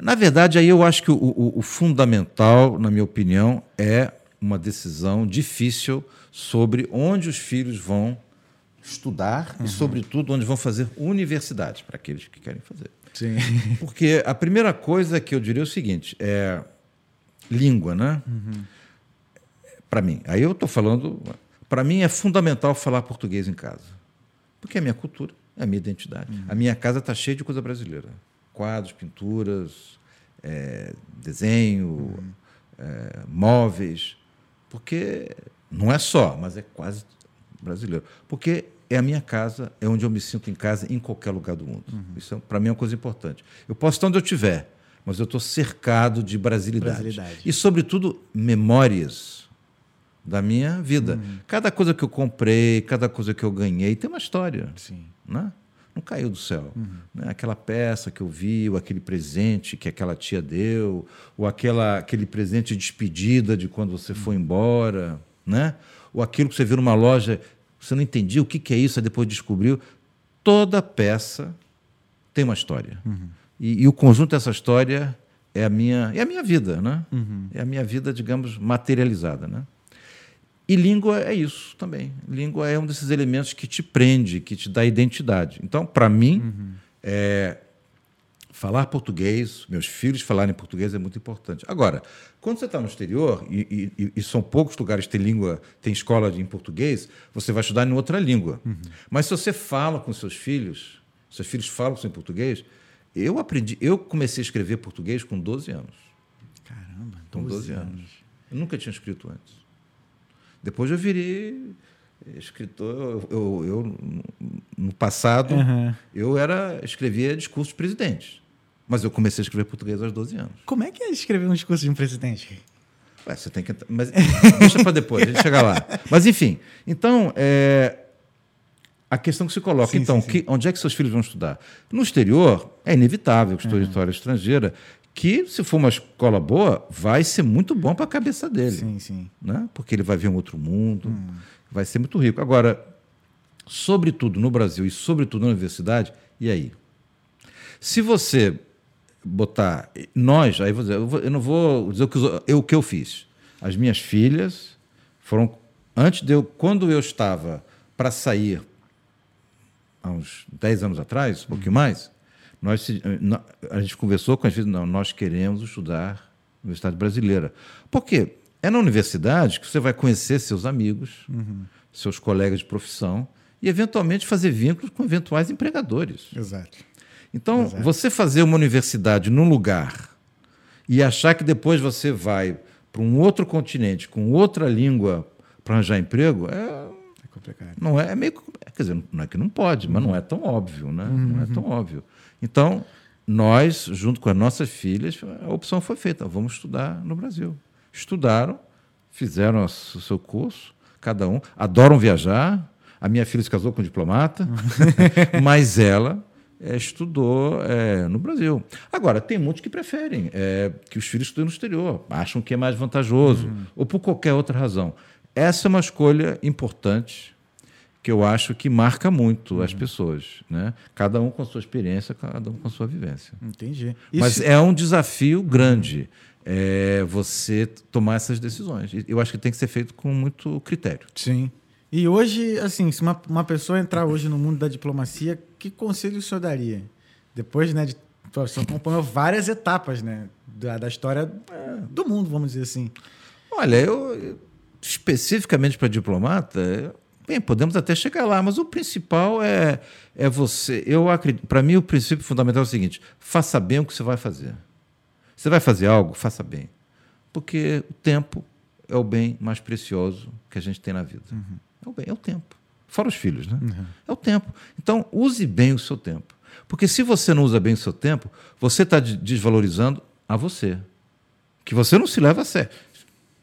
na verdade, aí eu acho que o, o, o, fundamental, na minha opinião, é uma decisão difícil sobre onde os filhos vão estudar uhum. e, sobretudo, onde vão fazer universidade, para aqueles que querem fazer. Sim. Porque a primeira coisa que eu diria é o seguinte: é língua, né? Uhum. Para mim. Aí eu estou falando. Para mim é fundamental falar português em casa. Porque é a minha cultura, É a minha identidade. Uhum. A minha casa está cheia de coisa brasileira. Quadros, pinturas, é, desenho, uhum. é, móveis. Porque não é só, mas é quase brasileiro. Porque é a minha casa, é onde eu me sinto em casa em qualquer lugar do mundo. Uhum. Isso, é, para mim, é uma coisa importante. Eu posso estar onde eu estiver, mas eu estou cercado de brasilidade. brasilidade. E, sobretudo, memórias da minha vida. Uhum. Cada coisa que eu comprei, cada coisa que eu ganhei, tem uma história. Sim. Né? Não caiu do céu. Uhum. Né? Aquela peça que eu vi, ou aquele presente que aquela tia deu, ou aquela, aquele presente de despedida de quando você foi uhum. embora, né? ou aquilo que você viu numa loja, você não entendia o que, que é isso, aí depois descobriu. Toda peça tem uma história. E, e, o conjunto dessa história é a minha, é a minha vida, né? Uhum. É a minha vida, digamos, materializada, né? E língua é isso também. Língua é um desses elementos que te prende, que te dá identidade. Então, para mim, uhum. é, falar português, meus filhos falarem português é muito importante. Agora, quando você está no exterior, e, e, e, são poucos lugares que tem língua, tem escola em português, você vai estudar em outra língua. Uhum. Mas se você fala com seus filhos, seus filhos falam em português, eu aprendi, eu comecei a escrever português com 12 anos. Caramba, 12 com 12 anos. anos. Eu nunca tinha escrito antes. Depois eu virei escritor. Eu, eu, eu no passado, uhum. eu era escrevia discursos de presidentes. Mas eu comecei a escrever português aos 12 anos. Como é que é escrever um discurso de um presidente? Ué, você tem que. Mas deixa para depois, a gente chega lá. Mas, enfim. Então, é, a questão que se coloca, sim, então, sim. Que, onde é que seus filhos vão estudar? No exterior, é inevitável que estudie uhum. história estrangeira, que, se for uma escola boa, vai ser muito bom para a cabeça dele. Sim, sim. Né? Porque ele vai ver um outro mundo, hum. vai ser muito rico. Agora, sobretudo no Brasil e sobretudo na universidade, e aí? Se você botar nós, aí vou dizer, eu não vou dizer o que eu, o que eu fiz. As minhas filhas foram antes de eu, quando eu estava para sair há uns 10 anos atrás, um pouquinho mais, nós, a gente conversou com as filhas, não, nós queremos estudar na Universidade Brasileira. Por quê? É na universidade que você vai conhecer seus amigos, uhum. seus colegas de profissão e, eventualmente, fazer vínculos com eventuais empregadores. Exato. Então, Exato. você fazer uma universidade num lugar e achar que depois você vai para um outro continente com outra língua para arranjar emprego é complicado. Não é, é meio quer dizer, não é que não pode, uhum. mas não é tão óbvio, né? Uhum. Não é tão óbvio. Então, nós, junto com as nossas filhas, a opção foi feita, vamos estudar no Brasil. Estudaram, fizeram o seu curso, cada um, adoram viajar. A minha filha se casou com um diplomata, uhum. mas ela é, estudou é, no Brasil. Agora, tem muitos que preferem é, que os filhos estudem no exterior, acham que é mais vantajoso, uhum. ou por qualquer outra razão. Essa é uma escolha importante que eu acho que marca muito uhum. as pessoas, né? Cada um com a sua experiência, cada um com a sua vivência. Entendi. Isso... Mas é um desafio grande é, você tomar essas decisões. Eu acho que tem que ser feito com muito critério. Sim. E hoje, assim, se uma, uma pessoa entrar hoje no mundo da diplomacia, que conselho o senhor daria? Depois, né, de o senhor acompanhou várias etapas, né, da, da história é, do mundo, vamos dizer assim. Olha, eu especificamente para diplomata, bem, podemos até chegar lá, mas o principal é é você. Eu acredito, para mim o princípio fundamental é o seguinte: faça bem o que você vai fazer. Você vai fazer algo, faça bem, porque o tempo é o bem mais precioso que a gente tem na vida. Uhum. É o bem, é o tempo. Fora os filhos, né? Uhum. É o tempo. Então, use bem o seu tempo. Porque se você não usa bem o seu tempo, você está desvalorizando a você. Que você não se leva a sério.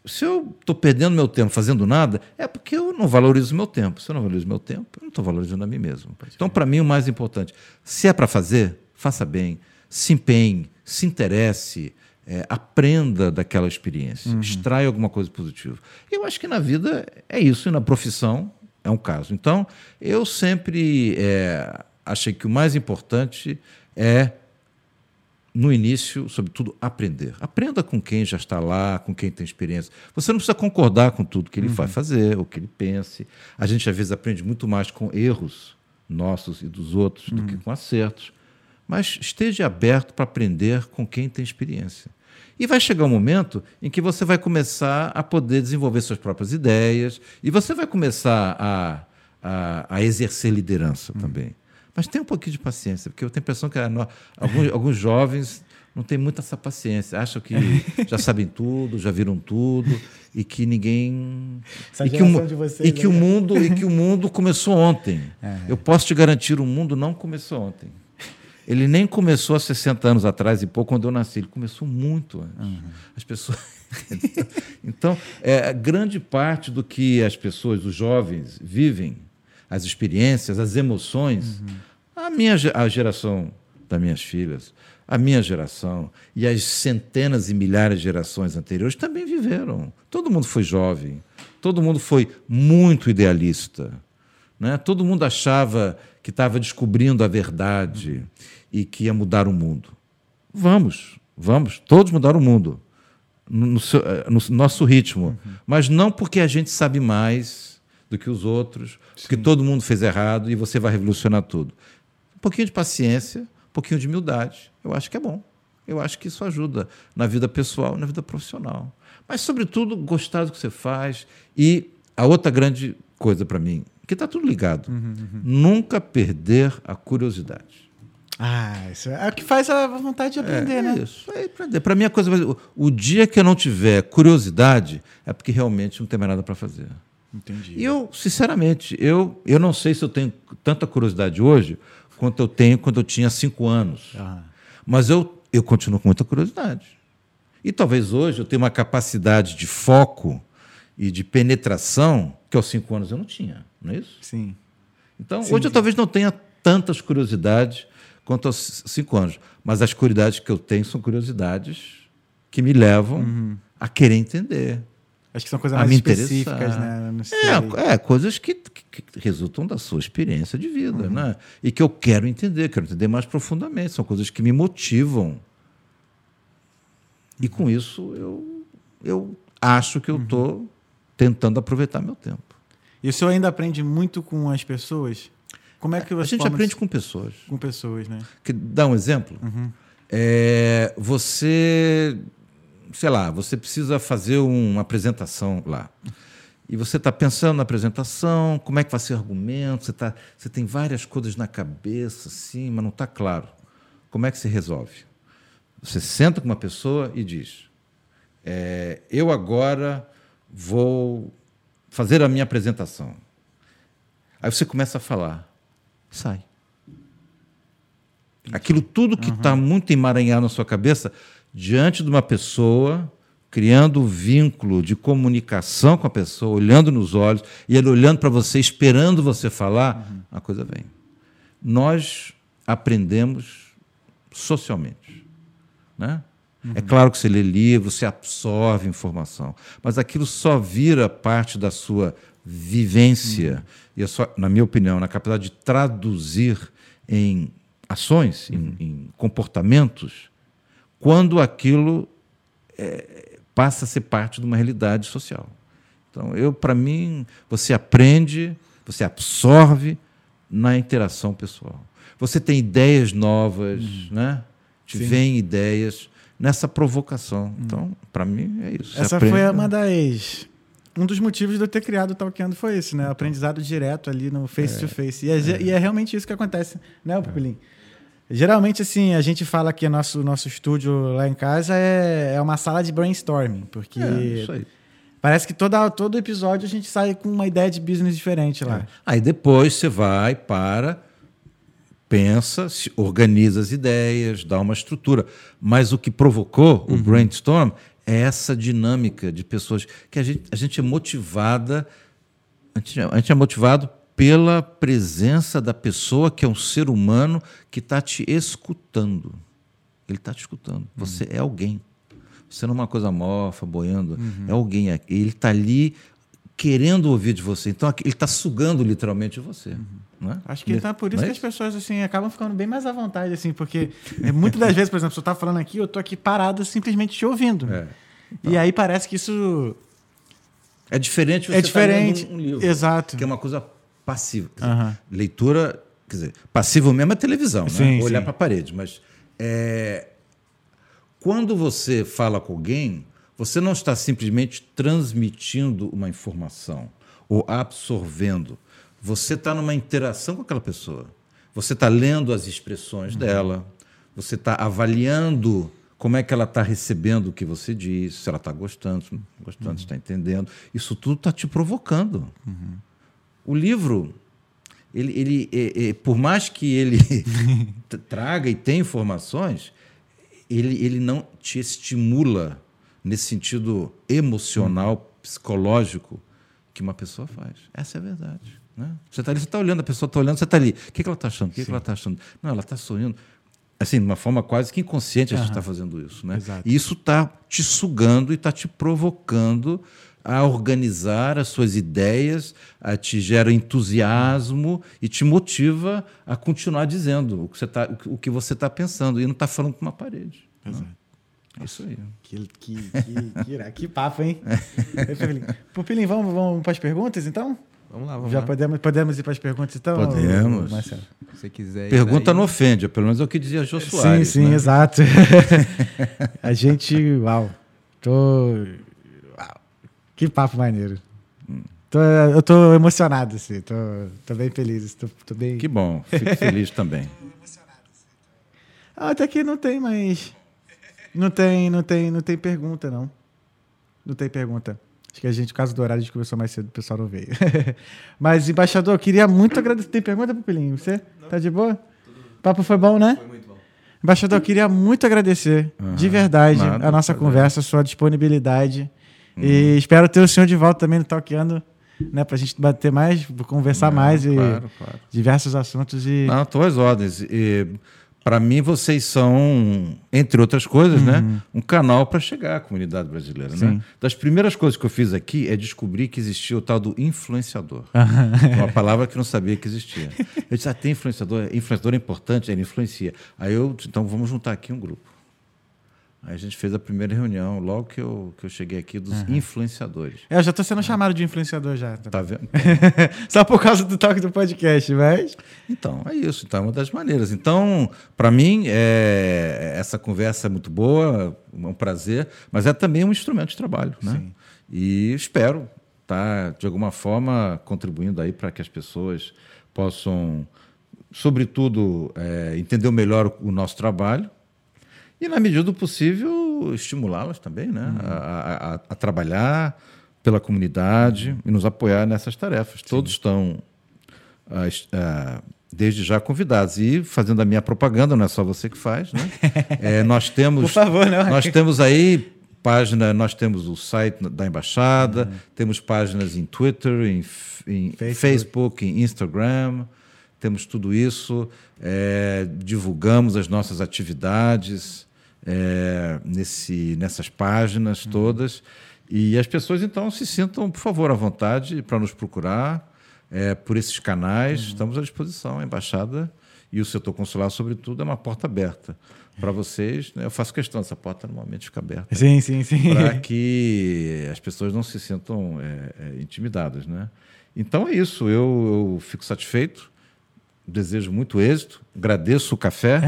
Se eu estou perdendo meu tempo fazendo nada, é porque eu não valorizo meu tempo. Se eu não valorizo meu tempo, eu não estou valorizando a mim mesmo. Então, para mim, o mais importante, se é para fazer, faça bem, se empenhe, se interesse, é, aprenda daquela experiência, uhum. extrai alguma coisa positiva. Eu acho que na vida é isso, e na profissão é um caso. Então, eu sempre é, achei que o mais importante é, no início, sobretudo, aprender. Aprenda com quem já está lá, com quem tem experiência. Você não precisa concordar com tudo que ele uhum. vai fazer, ou que ele pense. A gente, às vezes, aprende muito mais com erros nossos e dos outros uhum. do que uhum. com acertos. Mas esteja aberto para aprender com quem tem experiência. E vai chegar um momento em que você vai começar a poder desenvolver suas próprias ideias e você vai começar a, a, a exercer liderança hum. também. Mas tem um pouquinho de paciência, porque eu tenho a impressão que alguns, alguns jovens não têm muita essa paciência. Acham que já sabem tudo, já viram tudo e que ninguém essa e que, o, vocês, e que o né? mundo e que o mundo começou ontem. É. Eu posso te garantir, o mundo não começou ontem. Ele nem começou há 60 anos atrás e pouco quando eu nasci. Ele começou muito antes. Uhum. As pessoas. então, é, grande parte do que as pessoas, os jovens, vivem, as experiências, as emoções, uhum. a minha a geração das minhas filhas, a minha geração e as centenas e milhares de gerações anteriores também viveram. Todo mundo foi jovem, todo mundo foi muito idealista. Né? Todo mundo achava que estava descobrindo a verdade e que ia mudar o mundo. Vamos, vamos, todos mudar o mundo no, seu, eh, no nosso ritmo, uhum. mas não porque a gente sabe mais do que os outros, porque todo mundo fez errado e você vai revolucionar tudo. Um pouquinho de paciência, um pouquinho de humildade, eu acho que é bom. Eu acho que isso ajuda na vida pessoal, na vida profissional. Mas, sobretudo, gostar do que você faz. E a outra grande coisa para mim, que está tudo ligado, uhum, uhum. nunca perder a curiosidade. Ah, isso é o que faz a vontade de aprender, é, né? Isso, é aprender. Para mim, a coisa. O, o dia que eu não tiver curiosidade é porque realmente não tem mais nada para fazer. Entendi. E eu, sinceramente, eu, eu não sei se eu tenho tanta curiosidade hoje quanto eu tenho quando eu tinha cinco anos. Ah. Mas eu, eu continuo com muita curiosidade. E talvez hoje eu tenha uma capacidade de foco e de penetração que aos cinco anos eu não tinha, não é isso? Sim. Então, sim, hoje sim. eu talvez não tenha tantas curiosidades quanto aos cinco anos. Mas as curiosidades que eu tenho são curiosidades que me levam uhum. a querer entender. Acho que são coisas mais específicas, né? É, é, coisas que, que, que, resultam da sua experiência de vida, uhum. né? E que eu quero entender, quero entender mais profundamente. São coisas que me motivam. E com isso eu, eu acho que eu estou uhum. tentando aproveitar meu tempo. E o senhor ainda aprende muito com as pessoas? Como é que a gente aprende com pessoas. Com pessoas, né? Que, dá um exemplo. Uhum. É, você, sei lá, você precisa fazer uma apresentação lá. E você está pensando na apresentação, como é que vai ser o argumento, você, tá, você tem várias coisas na cabeça, assim, mas não está claro. Como é que se resolve? Você senta com uma pessoa e diz: é, Eu agora vou fazer a minha apresentação. Aí você começa a falar sai. Aquilo tudo que está uhum. muito emaranhado na sua cabeça, diante de uma pessoa, criando um vínculo de comunicação com a pessoa, olhando nos olhos, e ele olhando para você, esperando você falar, uhum. a coisa vem. Nós aprendemos socialmente. Né? Uhum. É claro que você lê livro, você absorve informação, mas aquilo só vira parte da sua vivência, uhum. e só, na minha opinião, na capacidade de traduzir em ações, em, em, comportamentos, quando aquilo é, passa a ser parte de uma realidade social. Então, eu, para mim, você aprende, você absorve na interação pessoal. Você tem ideias novas, uhum. né? Te Sim. vêm ideias nessa provocação. Uhum. Então, para mim, é isso. Essa foi uma das um dos motivos de eu ter criado o Talkando foi esse, né? O aprendizado direto ali no face to face. E é, é. E é realmente isso que acontece, né, Pupilim? Geralmente, assim, a gente fala que nosso, nosso estúdio lá em casa é, é uma sala de brainstorming, porque é, parece que toda, todo episódio a gente sai com uma ideia de business diferente lá. É. Aí depois você vai para, pensa, organiza as ideias, dá uma estrutura. Mas o que provocou uhum. o brainstorm é essa dinâmica de pessoas que a gente, a gente é motivada, a gente, a gente é motivado pela presença da pessoa que é um ser humano que está te escutando. Ele está te escutando. Você uhum. é alguém. Você não é uma coisa morfa, boiando. Uhum. É alguém. Ele está ali querendo ouvir de você. Então, ele está sugando literalmente de você. Uhum. É? Acho que está por isso é que as pessoas assim, acabam ficando bem mais à vontade, assim, porque é, muitas das vezes, por exemplo, você está falando aqui, eu estou aqui parado simplesmente te ouvindo. É. Então, e aí parece que isso. É diferente você é diferente. um livro. Exato. Que é uma coisa passiva. Dizer, Leitura, quer dizer, passivo mesmo é televisão, sim, né? Olhar para a parede. Mas é, quando você fala com alguém, você não está simplesmente transmitindo uma informação ou absorvendo. Você está numa interação com aquela pessoa. Você está lendo as expressões uhum. dela, você está avaliando como é que ela está recebendo o que você diz, se ela está gostando, gostando, uhum. está entendendo. Isso tudo está te provocando. Uhum. O livro, ele, ele é, é, por mais que ele traga e tenha informações, ele, ele não te estimula nesse sentido emocional, uhum. psicológico que uma pessoa faz. Essa é a verdade. Né? Você está ali, você está olhando, a pessoa está olhando, você está ali. O que, que ela está achando? O que, que ela está achando? Não, ela está sorrindo. Assim, de uma forma quase que inconsciente a gente está fazendo isso. Né? Exato. E isso está te sugando e está te provocando a organizar as suas ideias, a te gera entusiasmo e te motiva a continuar dizendo o que você está o que você tá pensando e não está falando com uma parede. Exato. É isso aí. Que, que, que, que, que papo, hein? Pupilinho, vamos, vamos para as perguntas, então? Vamos lá, vamos Já lá. Podemos, podemos ir para as perguntas, então? Podemos. Marcelo? Se você quiser. Pergunta não ofende, pelo menos é o que dizia Jô Soares. Sim, sim, né? exato. a gente. Uau. Tô. Que papo maneiro. Tô, eu tô emocionado, assim. Tô, tô bem feliz. Tô, tô bem... Que bom, fico feliz também. Ah, até que não tem mais. Não tem, não tem, não tem pergunta, não. Não tem pergunta. Acho que a gente, por causa do horário, a gente começou mais cedo, o pessoal não veio. Mas, embaixador, queria muito agradecer. Tem pergunta, Pupilinho? Você? Não. Tá de boa? O papo foi bom, né? Foi muito bom. Embaixador, queria muito agradecer, uhum. de verdade, Nada, a nossa conversa, a sua disponibilidade. Uhum. E espero ter o senhor de volta também no Talkando né, para a gente bater mais, conversar Não, mais e claro. diversos assuntos. E... Não, às ordens. E para mim, vocês são, entre outras coisas, né, uhum. né, um canal para chegar à comunidade brasileira. Né? Das primeiras coisas que eu fiz aqui é descobrir que existia o tal do influenciador. uma palavra que não sabia que existia. Eu disse, ah, tem influenciador, influenciador é importante, ele influencia. Aí eu, então vamos juntar aqui um grupo. Aí a gente fez a primeira reunião, logo que eu, que eu cheguei aqui, dos uhum. influenciadores. É, eu já estou sendo chamado de influenciador já. Tá vendo? Só por causa do toque do podcast, mas... Então, é isso. Então, é uma das maneiras. Então, para mim, é, essa conversa é muito boa, é um prazer, mas é também um instrumento de trabalho. Né? Sim. E espero estar, tá, de alguma forma, contribuindo aí para que as pessoas possam, sobretudo, é, entender melhor o nosso trabalho, e, na medida do possível, estimulá-las também né? Uhum. A, a, a, trabalhar pela comunidade uhum. e nos apoiar nessas tarefas. Sim. Todos estão, uh, uh, desde já, convidados. E, fazendo a minha propaganda, não é só você que faz, né? é, nós temos, Por favor, não. Nós temos aí página, nós temos o site da embaixada, uhum. temos páginas em Twitter, em, em Facebook. Facebook, em Instagram, temos tudo isso, é, divulgamos as nossas atividades, é, nesse, nessas páginas uhum. todas. E as pessoas, então, se sintam, por favor, à vontade para nos procurar é, por esses canais. Uhum. Estamos à disposição. A embaixada e o setor consular, sobretudo, é uma porta aberta para vocês. Né? Eu faço questão dessa porta normalmente ficar aberta. Sim, sim, sim. Para que as pessoas não se sintam é, é, intimidadas. Né? Então é isso. Eu, eu fico satisfeito, desejo muito êxito, agradeço o café.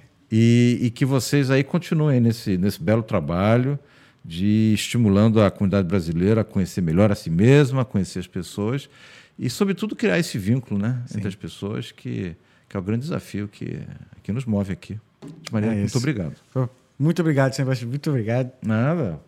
E, e, que vocês aí continuem nesse, nesse belo trabalho de estimulando a comunidade brasileira a conhecer melhor a si mesma, a conhecer as pessoas e, sobretudo, criar esse vínculo né, entre as pessoas, que, que é o grande desafio que, que nos move aqui. De maneira, é muito obrigado. Muito obrigado, Sebastião. Muito obrigado. Nada.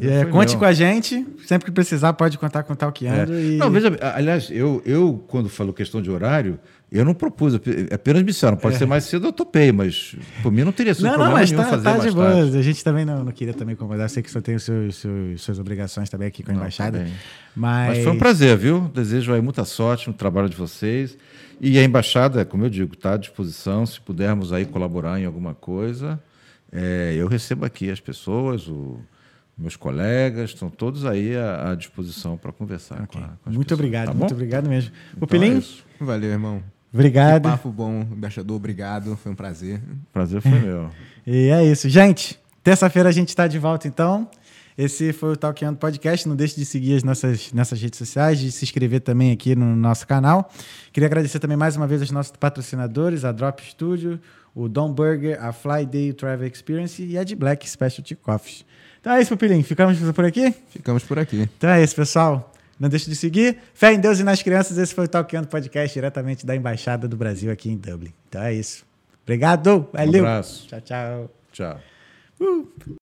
É, conte com a gente. Sempre que precisar, pode contar com o Talkeando. É. E... Não, veja, aliás, eu, eu, quando falo questão de horário, eu não propus, apenas me disseram, pode é. ser mais cedo, eu topei, mas por mim não teria sido não, problema não, mas nenhum tá, fazer tá mais de boa. Tarde. A gente também não, não queria também incomodar, sei que só tem os seus, seus, suas obrigações também aqui com a não, embaixada. Tá mas... mas foi um prazer, viu? Desejo aí muita sorte no trabalho de vocês. E a embaixada, como eu digo, está à disposição, se pudermos aí colaborar em alguma coisa. É, eu recebo aqui as pessoas, o meus colegas, estão todos aí à, à disposição para conversar okay. com, a, com Muito pessoas. obrigado, tá muito obrigado mesmo. Então o Pelim? É Valeu, irmão. Obrigado. Que papo bom, embaixador, obrigado, foi um prazer. Prazer foi meu. e é isso. Gente, terça-feira a gente está de volta então. Esse foi o Talkando Podcast. Não deixe de seguir as nossas, nossas redes sociais, de se inscrever também aqui no nosso canal. Queria agradecer também mais uma vez aos nossos patrocinadores, a Drop Studio, o Dom Burger, a Fly Day Travel Experience e a de Black Specialty Coffees. Então é isso, Pupilinho. Ficamos por aqui? Ficamos por aqui. Então é isso, pessoal. Não deixe de seguir. Fé em Deus e nas crianças. Esse foi o Talkando Podcast diretamente da Embaixada do Brasil aqui em Dublin. Então é isso. Obrigado. Valeu. Um abraço. Tchau, tchau. Tchau. Uh.